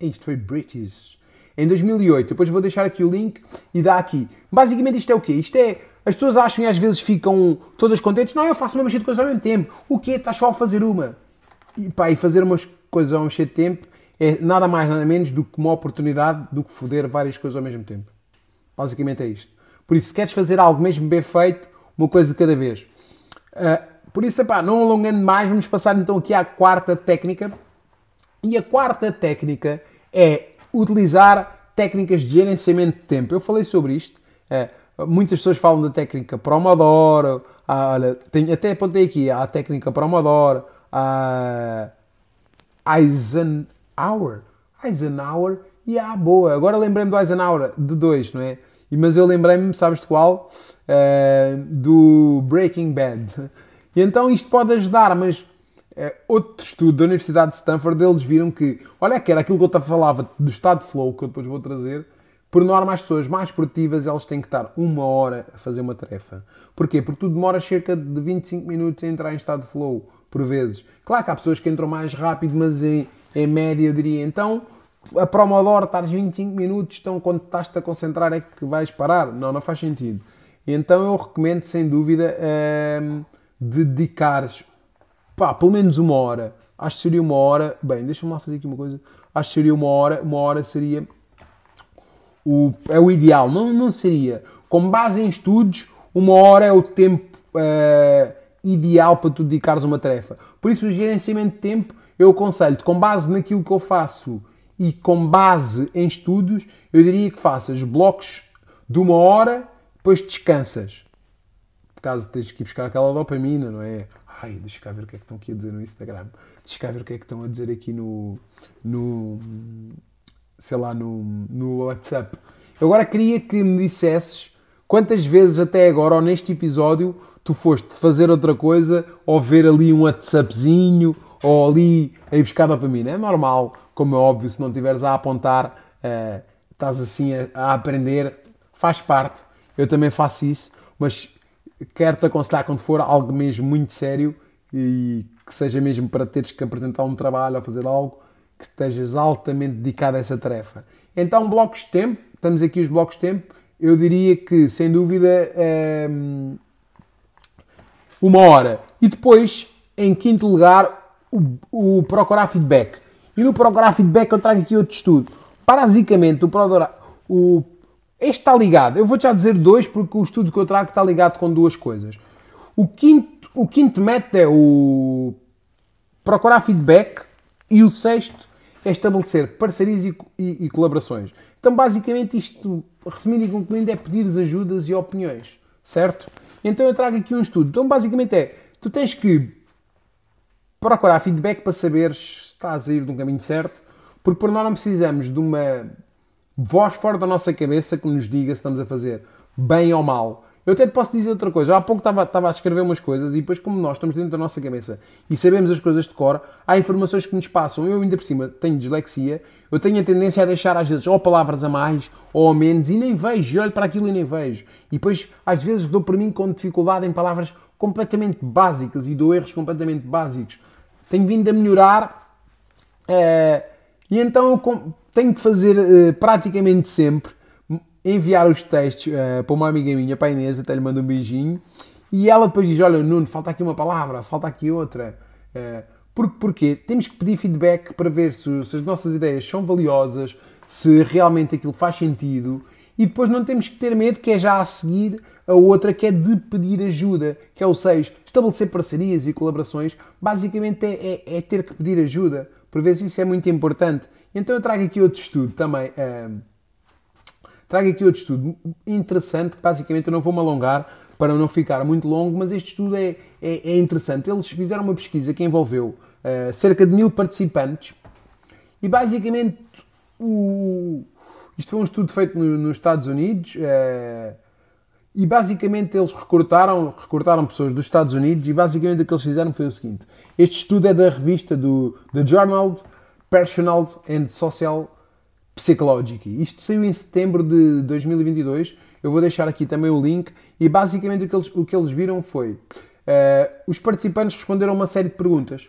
Isto foi British em 2008. Depois vou deixar aqui o link e dá aqui. Basicamente isto é o quê? Isto é... As pessoas acham e às vezes ficam todas contentes. Não, eu faço mexer de coisas ao mesmo tempo. O quê? Estás só a fazer uma. E pá, e fazer umas coisas ao de tempo é nada mais nada menos do que uma oportunidade do que foder várias coisas ao mesmo tempo. Basicamente é isto. Por isso, se queres fazer algo mesmo bem feito, uma coisa de cada vez. Uh, por isso, epá, não alongando mais, vamos passar então aqui à quarta técnica. E a quarta técnica é utilizar técnicas de gerenciamento de tempo. Eu falei sobre isto. É, muitas pessoas falam da técnica Pomodoro. Ah, olha, tem, até apontei aqui a técnica Pomodoro, a Eisenhower. Eisenhower, e ah, boa. Agora lembrei-me do Eisenhower, de dois, não é? Mas eu lembrei-me, sabes de qual? Uh, do Breaking Bad. E então isto pode ajudar, mas é, outro estudo da Universidade de Stanford, eles viram que, olha que era aquilo que eu te falava do estado de flow, que eu depois vou trazer, por norma as pessoas mais produtivas elas têm que estar uma hora a fazer uma tarefa. Porquê? Porque tu demoras cerca de 25 minutos a entrar em estado de flow, por vezes. Claro que há pessoas que entram mais rápido, mas em, em média eu diria, então a Promodoro estás 25 minutos, então quando estás-te a concentrar é que vais parar? Não, não faz sentido. Então eu recomendo sem dúvida um, dedicares pá, pelo menos uma hora. Acho que seria uma hora. Bem, deixa-me lá fazer aqui uma coisa. Acho que seria uma hora. Uma hora seria o, é o ideal. Não, não seria. Com base em estudos, uma hora é o tempo uh, ideal para tu dedicares uma tarefa. Por isso, o gerenciamento de tempo, eu aconselho-te, com base naquilo que eu faço e com base em estudos, eu diria que faças blocos de uma hora, depois descansas. Por causa tens que ir buscar aquela dopamina, não é? Ai, deixa cá ver o que é que estão aqui a dizer no Instagram. Deixa cá ver o que é que estão a dizer aqui no, no, sei lá, no, no WhatsApp. Eu agora queria que me dissesses quantas vezes até agora, ou neste episódio, tu foste fazer outra coisa, ou ver ali um WhatsAppzinho, ou ali ir buscar dopamina. É normal, como é óbvio, se não estiveres a apontar, uh, estás assim a, a, aprender, faz parte. Eu também faço isso, mas quero-te aconselhar quando for algo mesmo muito sério e que seja mesmo para teres que apresentar um trabalho ou fazer algo, que estejas altamente dedicado a essa tarefa. Então, blocos de tempo, estamos aqui os blocos de tempo, eu diria que, sem dúvida, um, uma hora. E depois, em quinto lugar, o, o, procurar feedback. E no procurar feedback eu trago aqui outro estudo. Basicamente, o procurar... O, este está ligado. Eu vou já dizer dois porque o estudo que eu trago está ligado com duas coisas. O quinto, o quinto método é o procurar feedback e o sexto é estabelecer parcerias e, e, e colaborações. Então, basicamente, isto, resumindo e concluindo, é pedir ajudas e opiniões, certo? Então, eu trago aqui um estudo. Então, basicamente, é tu tens que procurar feedback para saber se estás a ir um caminho certo, porque por nós não precisamos de uma voz fora da nossa cabeça que nos diga se estamos a fazer bem ou mal. Eu até te posso dizer outra coisa. Há pouco estava, estava a escrever umas coisas e depois, como nós estamos dentro da nossa cabeça e sabemos as coisas de cor, há informações que nos passam. Eu, ainda por cima, tenho dislexia. Eu tenho a tendência a deixar, às vezes, ou palavras a mais ou a menos e nem vejo. E olho para aquilo e nem vejo. E depois, às vezes, dou por mim com dificuldade em palavras completamente básicas e dou erros completamente básicos. Tenho vindo a melhorar uh, e então eu tenho que fazer uh, praticamente sempre enviar os textos uh, para uma amiga minha, para a Inês, até lhe mando um beijinho, e ela depois diz: Olha, Nuno, falta aqui uma palavra, falta aqui outra. Porque, porque temos que pedir feedback para ver se, se, as nossas ideias são valiosas, se realmente aquilo faz sentido, e depois não temos que ter medo, que é já a seguir a outra, que é de pedir ajuda, que é o 6, estabelecer parcerias e colaborações. Basicamente é, é, é, ter que pedir ajuda, por vezes isso é muito importante. Então eu trago aqui outro estudo também. Uh, Trago aqui outro estudo interessante, que basicamente eu não vou me alongar para não ficar muito longo, mas este estudo é, é, é interessante. Eles fizeram uma pesquisa que envolveu uh, cerca de mil participantes e basicamente o, isto foi um estudo feito no, nos Estados Unidos uh, e basicamente eles recrutaram, recrutaram pessoas dos Estados Unidos e basicamente o que eles fizeram foi o seguinte. Este estudo é da revista do The Journal Personal and Social Psychology. Isto saiu em setembro de 2022. Eu vou deixar aqui também o link. E basicamente o que eles, o que eles viram foi: uh, os participantes responderam uma série de perguntas.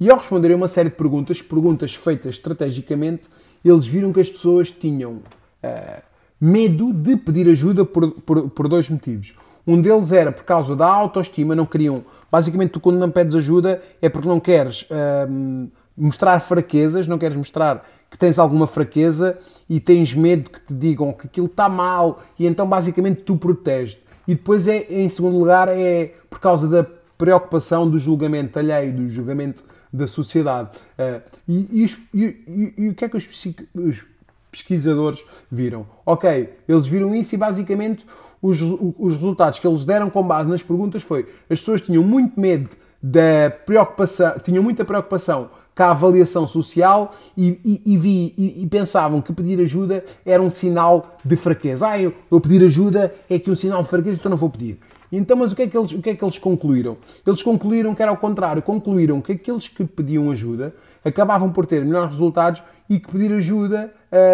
E ao responderem uma série de perguntas, perguntas feitas estrategicamente, eles viram que as pessoas tinham uh, medo de pedir ajuda por, por, por, dois motivos. Um deles era por causa da autoestima, não queriam. Basicamente, tu quando não pedes ajuda é porque não queres uh, mostrar fraquezas, não queres mostrar que tens alguma fraqueza e tens medo que te digam que aquilo está mal e então basicamente tu proteges. E depois é, em segundo lugar, é por causa da preocupação do julgamento alheio, do julgamento da sociedade. Uh, e, e, e, o que é que os, os, pesquisadores viram? Ok, eles viram isso e basicamente os, os resultados que eles deram com base nas perguntas foi as pessoas tinham muito medo da preocupação, tinham muita preocupação com a avaliação social e, e, e vi, e, e, pensavam que pedir ajuda era um sinal de fraqueza. Ah, eu, eu, pedir ajuda é que um sinal de fraqueza, então não vou pedir. Então, mas o que, é que eles, o que é que eles concluíram? Eles concluíram que era ao contrário, concluíram que aqueles que pediam ajuda acabavam por ter melhores resultados e que pedir ajuda,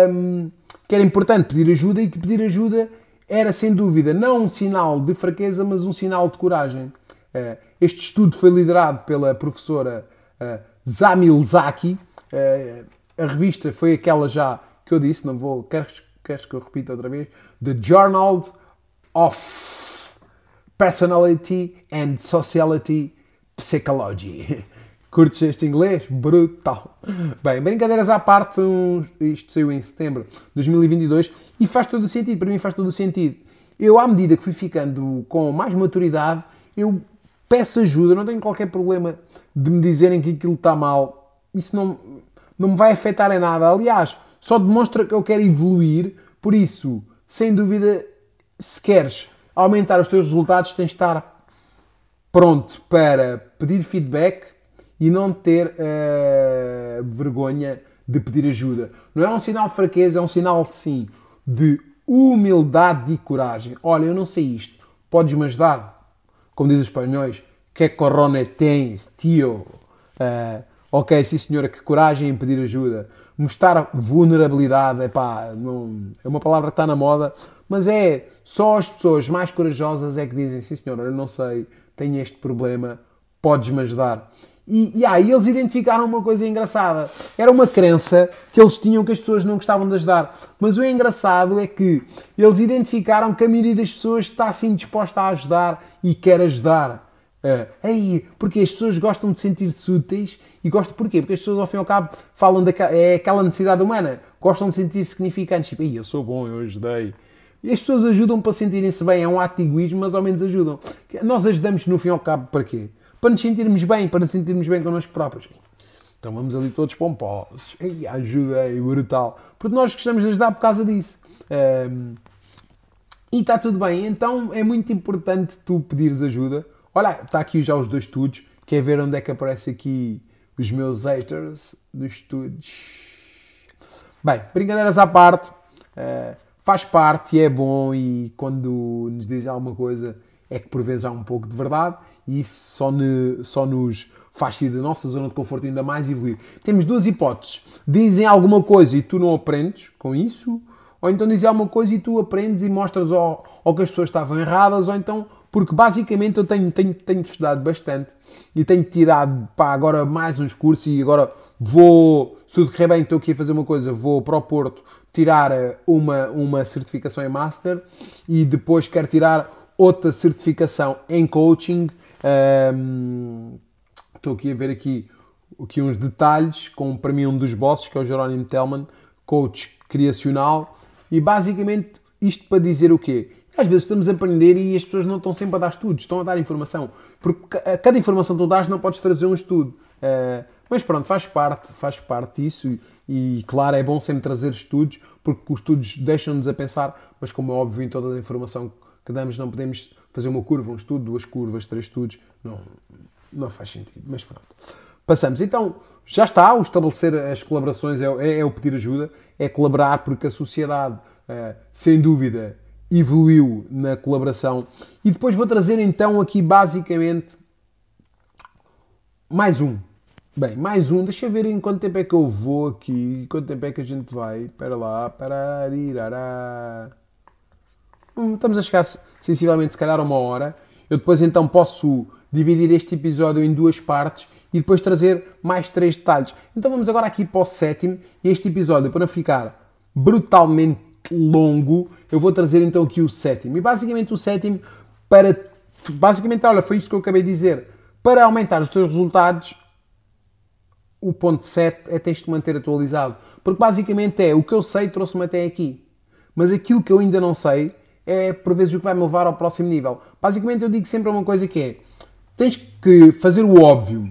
hum, que era importante pedir ajuda e que pedir ajuda era sem dúvida não um sinal de fraqueza, mas um sinal de coragem. Uh, este estudo foi liderado pela professora uh, Zamil Zaki. Uh, a revista foi aquela já que eu disse, não vou. Queres, queres que eu repita outra vez? The Journal of Personality and Sociality Psychology. Curtes este inglês? Brutal! Bem, brincadeiras à parte, um, isto saiu em setembro de 2022 e faz todo o sentido, para mim faz todo o sentido. Eu, à medida que fui ficando com mais maturidade, eu peço ajuda, não tenho qualquer problema de me dizerem que aquilo está mal. Isso não, não me vai afetar em nada. Aliás, só demonstra que eu quero evoluir. Por isso, sem dúvida, se queres aumentar os teus resultados, tens de estar pronto para pedir feedback e não ter uh, vergonha de pedir ajuda. Não é um sinal de fraqueza, é um sinal, sim, de humildade e coragem. Olha, eu não sei isto, podes-me ajudar? Como diz os espanhóis, que corone tens, tio? Uh, ok, sim senhora, que coragem em pedir ajuda. Mostrar vulnerabilidade, epá, não, é uma palavra que está na moda, mas é só as pessoas mais corajosas é que dizem, sim senhora, eu não sei, tenho este problema, podes-me ajudar. E, e aí eles identificaram uma coisa engraçada. Era uma crença que eles tinham que as pessoas não gostavam de ajudar. Mas o engraçado é que eles identificaram que a maioria das pessoas está assim disposta a ajudar e quer ajudar. Uh, ei, porque as pessoas gostam de sentir-se úteis e gostam porquê? Porque as pessoas ao fim e ao cabo falam daquela é aquela necessidade humana, gostam de sentir-se significantes, tipo, eu sou bom, eu ajudei. E as pessoas ajudam para sentirem-se bem, é um ato egoísmo, mas ao menos ajudam. Nós ajudamos no fim ao cabo para quê? Para nos sentirmos bem, para nos sentirmos bem connosco próprios. Então vamos ali todos pomposos. Ei, ajudei, brutal. Porque nós gostamos de ajudar por causa disso. Um, e está tudo bem. Então é muito importante tu pedires ajuda Olha, está aqui já os dois estudos. Quer ver onde é que aparece aqui os meus haters dos estudos? Bem, brincadeiras à parte, uh, faz parte e é bom e quando nos dizem alguma coisa é que por vezes há um pouco de verdade e isso só, ne, só nos faz sair da nossa zona de conforto ainda mais evoluir. Temos duas hipóteses. Dizem alguma coisa e tu não aprendes com isso, ou então dizem alguma coisa e tu aprendes e mostras ao, que as pessoas estavam erradas, ou então porque basicamente eu tenho, tenho, tenho estudado bastante e tenho tirado pá, agora mais uns cursos e agora vou, se tudo correr bem, estou aqui a fazer uma coisa, vou para o Porto tirar uma, uma certificação em Master e depois quero tirar outra certificação em Coaching. Um, estou aqui a ver aqui, aqui uns detalhes com para mim um dos bosses, que é o Jerónimo Telman, coach criacional. E basicamente isto para dizer o quê? Às vezes estamos a aprender e as pessoas não estão sempre a dar estudos, estão a dar informação. Porque cada informação que tu dás não podes trazer um estudo. Uh, mas pronto, faz parte, faz parte disso e, e, claro, é bom sempre trazer estudos, porque os estudos deixam-nos a pensar, mas como é óbvio em toda a informação que damos não podemos fazer uma curva, um estudo, duas curvas, três estudos, não, não faz sentido, mas pronto. Passamos. Então, já está, o estabelecer as colaborações é, é, é o pedir ajuda, é colaborar porque a sociedade, uh, sem dúvida, evoluiu na colaboração. E depois vou trazer então aqui basicamente mais um. Bem, mais um. Deixa eu ver em quanto tempo é que eu vou aqui. Quanto tempo é que a gente vai. Espera lá. Para irará. Hum, estamos a chegar sensivelmente, se calhar, a uma hora. Eu depois então posso dividir este episódio em duas partes e depois trazer mais três detalhes. Então vamos agora aqui para o sétimo. E este episódio, para não ficar brutalmente longo, eu vou trazer então aqui o sétimo. E basicamente o sétimo para. Basicamente, olha, foi isto que eu acabei de dizer. Para aumentar os teus resultados, o ponto 7 é tens de manter atualizado. Porque basicamente é o que eu sei trouxe-me até aqui. Mas aquilo que eu ainda não sei é por vezes o que vai me levar ao próximo nível. Basicamente eu digo sempre uma coisa que é tens que fazer o óbvio.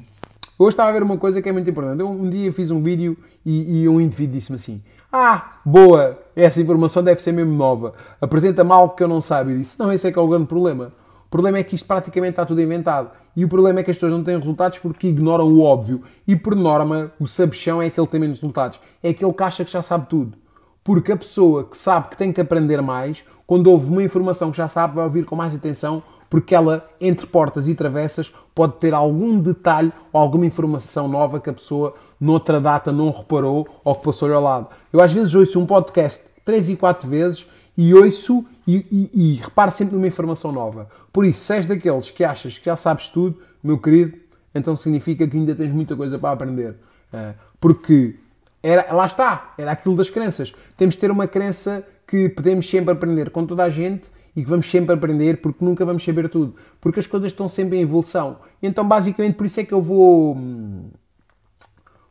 Hoje estava a ver uma coisa que é muito importante. Eu um dia fiz um vídeo e, e um indivíduo disse-me assim: ah, boa, essa informação deve ser mesmo nova. Apresenta-me algo que eu não saiba. E disse, não, esse é que é o grande problema. O problema é que isto praticamente está tudo inventado. E o problema é que as pessoas não têm resultados porque ignoram o óbvio. E por norma, o sabichão é aquele que tem menos resultados. É aquele que acha que já sabe tudo. Porque a pessoa que sabe que tem que aprender mais, quando ouve uma informação que já sabe, vai ouvir com mais atenção, porque ela, entre portas e travessas, pode ter algum detalhe ou alguma informação nova que a pessoa noutra data não reparou ou que passou-lhe ao lado. Eu às vezes ouço um podcast três e quatro vezes e ouço e, e, e reparo sempre numa informação nova. Por isso, se és daqueles que achas que já sabes tudo, meu querido, então significa que ainda tens muita coisa para aprender. Eh, porque era, lá está, era aquilo das crenças. Temos de ter uma crença que podemos sempre aprender com toda a gente e que vamos sempre aprender porque nunca vamos saber tudo. Porque as coisas estão sempre em evolução. Então, basicamente, por isso é que eu vou hum,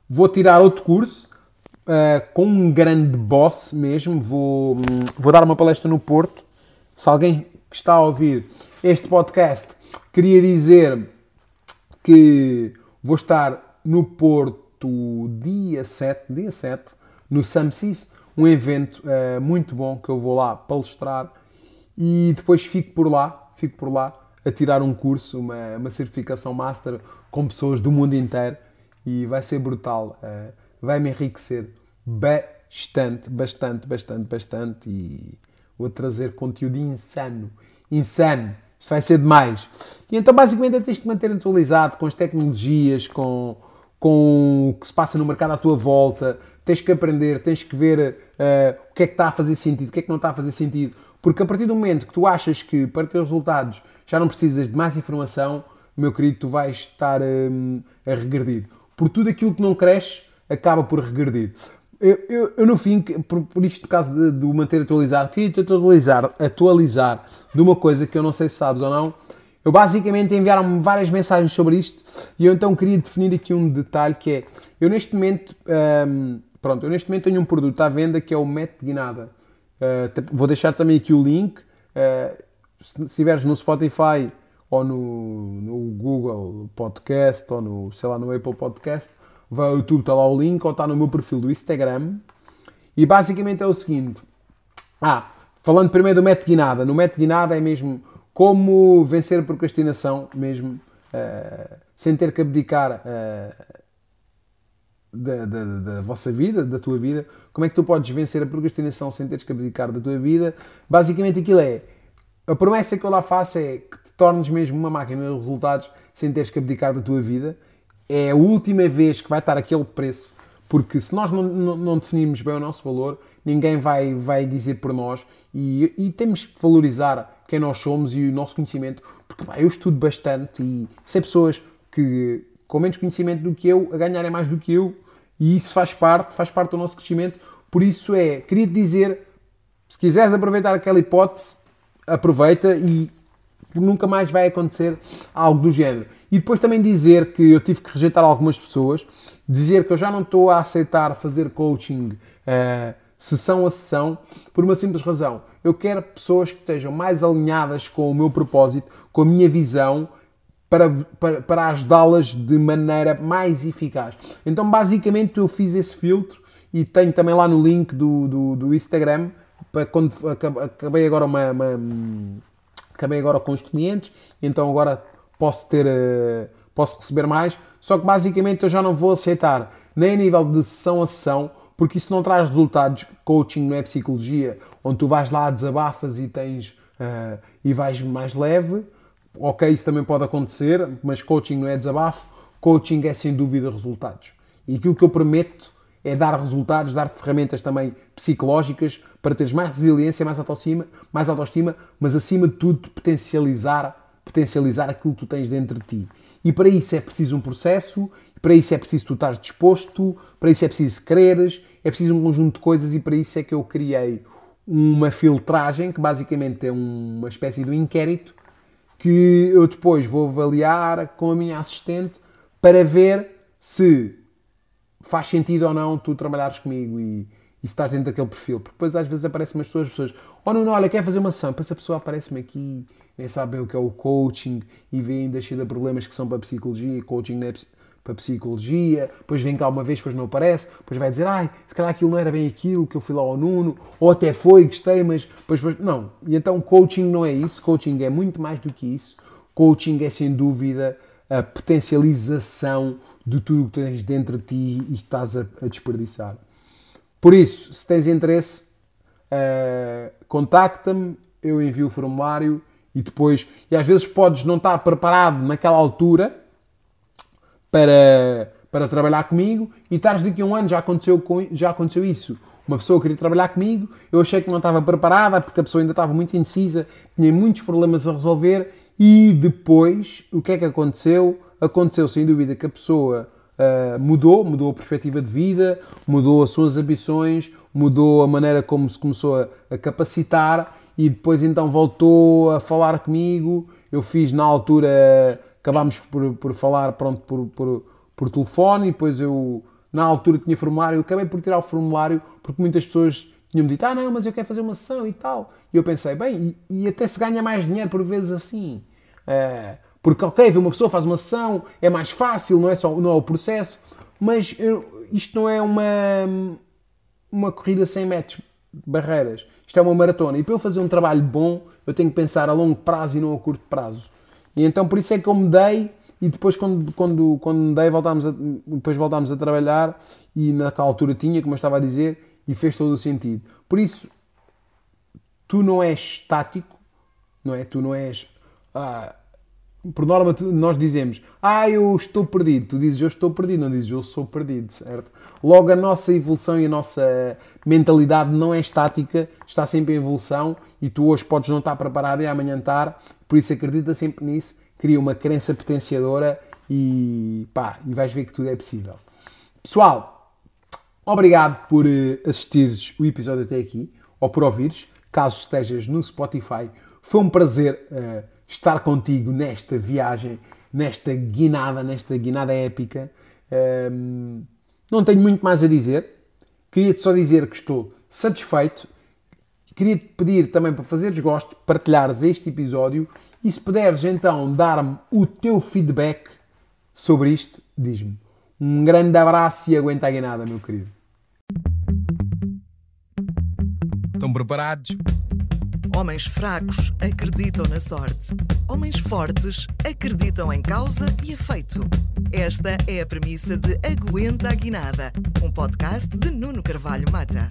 Vou tirar outro curso uh, com um grande boss mesmo. Vou, vou dar uma palestra no Porto. Se alguém que está a ouvir este podcast queria dizer que vou estar no Porto dia 7, dia 7 no SAMSIS, um evento uh, muito bom que eu vou lá palestrar e depois fico por lá, fico por lá a tirar um curso, uma, uma certificação master com pessoas do mundo inteiro e vai ser brutal, uh, vai me enriquecer. Bastante, bastante, bastante, bastante e vou trazer conteúdo insano. Insano. Isto vai ser demais. E então, basicamente, é tens de manter atualizado com as tecnologias, com, com o que se passa no mercado à tua volta. Tens que aprender, tens que ver uh, o que é que está a fazer sentido, o que é que não está a fazer sentido. Porque a partir do momento que tu achas que para ter resultados já não precisas de mais informação, meu querido, tu vais estar um, a regredir. Por tudo aquilo que não cresce, acaba por regredir. Eu, eu, eu, no fim, por, por isto, caso de, de manter atualizado, queria atualizar, atualizar de uma coisa que eu não sei se sabes ou não. Eu basicamente enviaram-me várias mensagens sobre isto e eu então queria definir aqui um detalhe que é, eu neste momento, um, pronto, eu neste momento tenho um produto à venda que é o método Guinada. Uh, vou deixar também aqui o link. Uh, se estiveres no Spotify ou no, no, Google Podcast ou no, sei lá, no Apple Podcast, vai ao YouTube, está lá o link, ou está no meu perfil do Instagram. E basicamente é o seguinte. Ah, falando primeiro do método Guinada. No método Guinada é mesmo como vencer a procrastinação, mesmo uh, sem ter que abdicar uh, da, da, da, vossa vida, da tua vida. Como é que tu podes vencer a procrastinação sem teres que abdicar da tua vida? Basicamente aquilo é. A promessa que eu lá faço é que te tornes mesmo uma máquina de resultados sem teres que abdicar da tua vida é a última vez que vai estar aquele preço, porque se nós não, não, não definirmos bem o nosso valor, ninguém vai, vai dizer por nós e, e, temos que valorizar quem nós somos e o nosso conhecimento, porque eu estudo bastante e sei pessoas que com menos conhecimento do que eu a ganharem mais do que eu e isso faz parte, faz parte do nosso crescimento. Por isso é, queria te dizer, se quiseres aproveitar aquela hipótese, aproveita e nunca mais vai acontecer algo do género. E depois também dizer que eu tive que rejeitar algumas pessoas, dizer que eu já não estou a aceitar fazer coaching uh, sessão a sessão, por uma simples razão. Eu quero pessoas que estejam mais alinhadas com o meu propósito, com a minha visão, para, para, para ajudá-las de maneira mais eficaz. Então, basicamente, eu fiz esse filtro e tenho também lá no link do, do, do Instagram, para quando acabei agora uma, uma acabei agora com os clientes, então agora posso ter, uh, posso receber mais, só que basicamente eu já não vou aceitar nem a nível de sessão a sessão, porque isso não traz resultados. Coaching não é psicologia, onde tu vais lá, desabafas e tens uh, e vais mais leve. Ok, isso também pode acontecer, mas coaching não é desabafo, coaching é sem dúvida resultados. E aquilo que eu prometo é dar resultados, dar-te ferramentas também psicológicas para teres mais resiliência, mais autoestima, mais autoestima, mas acima de tudo potencializar, potencializar aquilo que tu tens dentro de ti. E para isso é preciso um processo, para isso é preciso tu estar disposto, para isso é preciso quereres, é preciso um conjunto de coisas e para isso é que eu criei uma filtragem, que basicamente é uma espécie de inquérito, que eu depois vou avaliar com a minha assistente para ver se faz sentido ou não tu trabalhares comigo e, e estás dentro daquele perfil. Porque depois às vezes aparecem umas pessoas, as pessoas, oh não, olha, quer fazer uma ação, depois a pessoa aparece-me aqui, nem sabem o que é o coaching e vê ainda cheio de problemas que são para a psicologia, coaching não é para a psicologia, depois vem cá uma vez, depois não aparece, depois vai dizer, ai, se calhar aquilo não era bem aquilo que eu fui lá ao Nuno, ou até foi, gostei, mas depois, depois não. E então coaching não é isso, coaching é muito mais do que isso. Coaching é sem dúvida a potencialização de tudo o que tens dentro de ti e estás a, a desperdiçar. Por isso, se tens interesse, uh, contacta-me, eu envio o formulário e depois, e às vezes podes não estar preparado naquela altura para, para trabalhar comigo e estás daqui a um ano, já aconteceu, já aconteceu isso. Uma pessoa queria trabalhar comigo, eu achei que não estava preparada porque a pessoa ainda estava muito indecisa, tinha muitos problemas a resolver e depois, o que é que aconteceu? Aconteceu sem dúvida que a pessoa uh, mudou, mudou a perspectiva de vida, mudou as suas ambições, mudou a maneira como se começou a, a capacitar e depois então voltou a falar comigo. Eu fiz na altura, acabámos por, por falar pronto, por, por, por telefone e depois eu na altura tinha formulário, eu acabei por tirar o formulário porque muitas pessoas tinham-me dito, ah não, mas eu quero fazer uma sessão e tal. E eu pensei, bem, e, e até se ganha mais dinheiro por vezes assim. Uh, porque, ok, uma pessoa faz uma sessão, é mais fácil, não é, só, não é o processo, mas eu, isto não é uma, uma corrida sem metros, barreiras. Isto é uma maratona. E para eu fazer um trabalho bom, eu tenho que pensar a longo prazo e não a curto prazo. E então por isso é que eu me dei e depois quando, quando, quando mudei voltámos a, depois voltámos a trabalhar e naquela altura tinha, como eu estava a dizer, e fez todo o sentido. Por isso, tu não és estático, não é? Tu não és. Ah, por norma, nós dizemos, ah, eu estou perdido. Tu dizes, eu estou perdido, não dizes, eu sou perdido, certo? Logo, a nossa evolução e a nossa mentalidade não é estática, está sempre em evolução e tu hoje podes não estar preparado e amanhã estar. Por isso, acredita sempre nisso, cria uma crença potenciadora e pá, e vais ver que tudo é possível. Pessoal, obrigado por eh, assistires o episódio até aqui, ou por ouvires, caso estejas no Spotify. Foi um prazer. Uh, estar contigo nesta viagem, nesta guinada, nesta guinada épica. Um, não tenho muito mais a dizer. Queria-te só dizer que estou satisfeito. Queria-te pedir também para fazeres gosto, partilhares este episódio e se puderes então dar-me o teu feedback sobre isto, diz-me. Um grande abraço e aguenta a guinada, meu querido. Estão preparados? Homens fracos acreditam na sorte. Homens fortes acreditam em causa e efeito. Esta é a premissa de Aguenta a Guinada, um podcast de Nuno Carvalho Mata.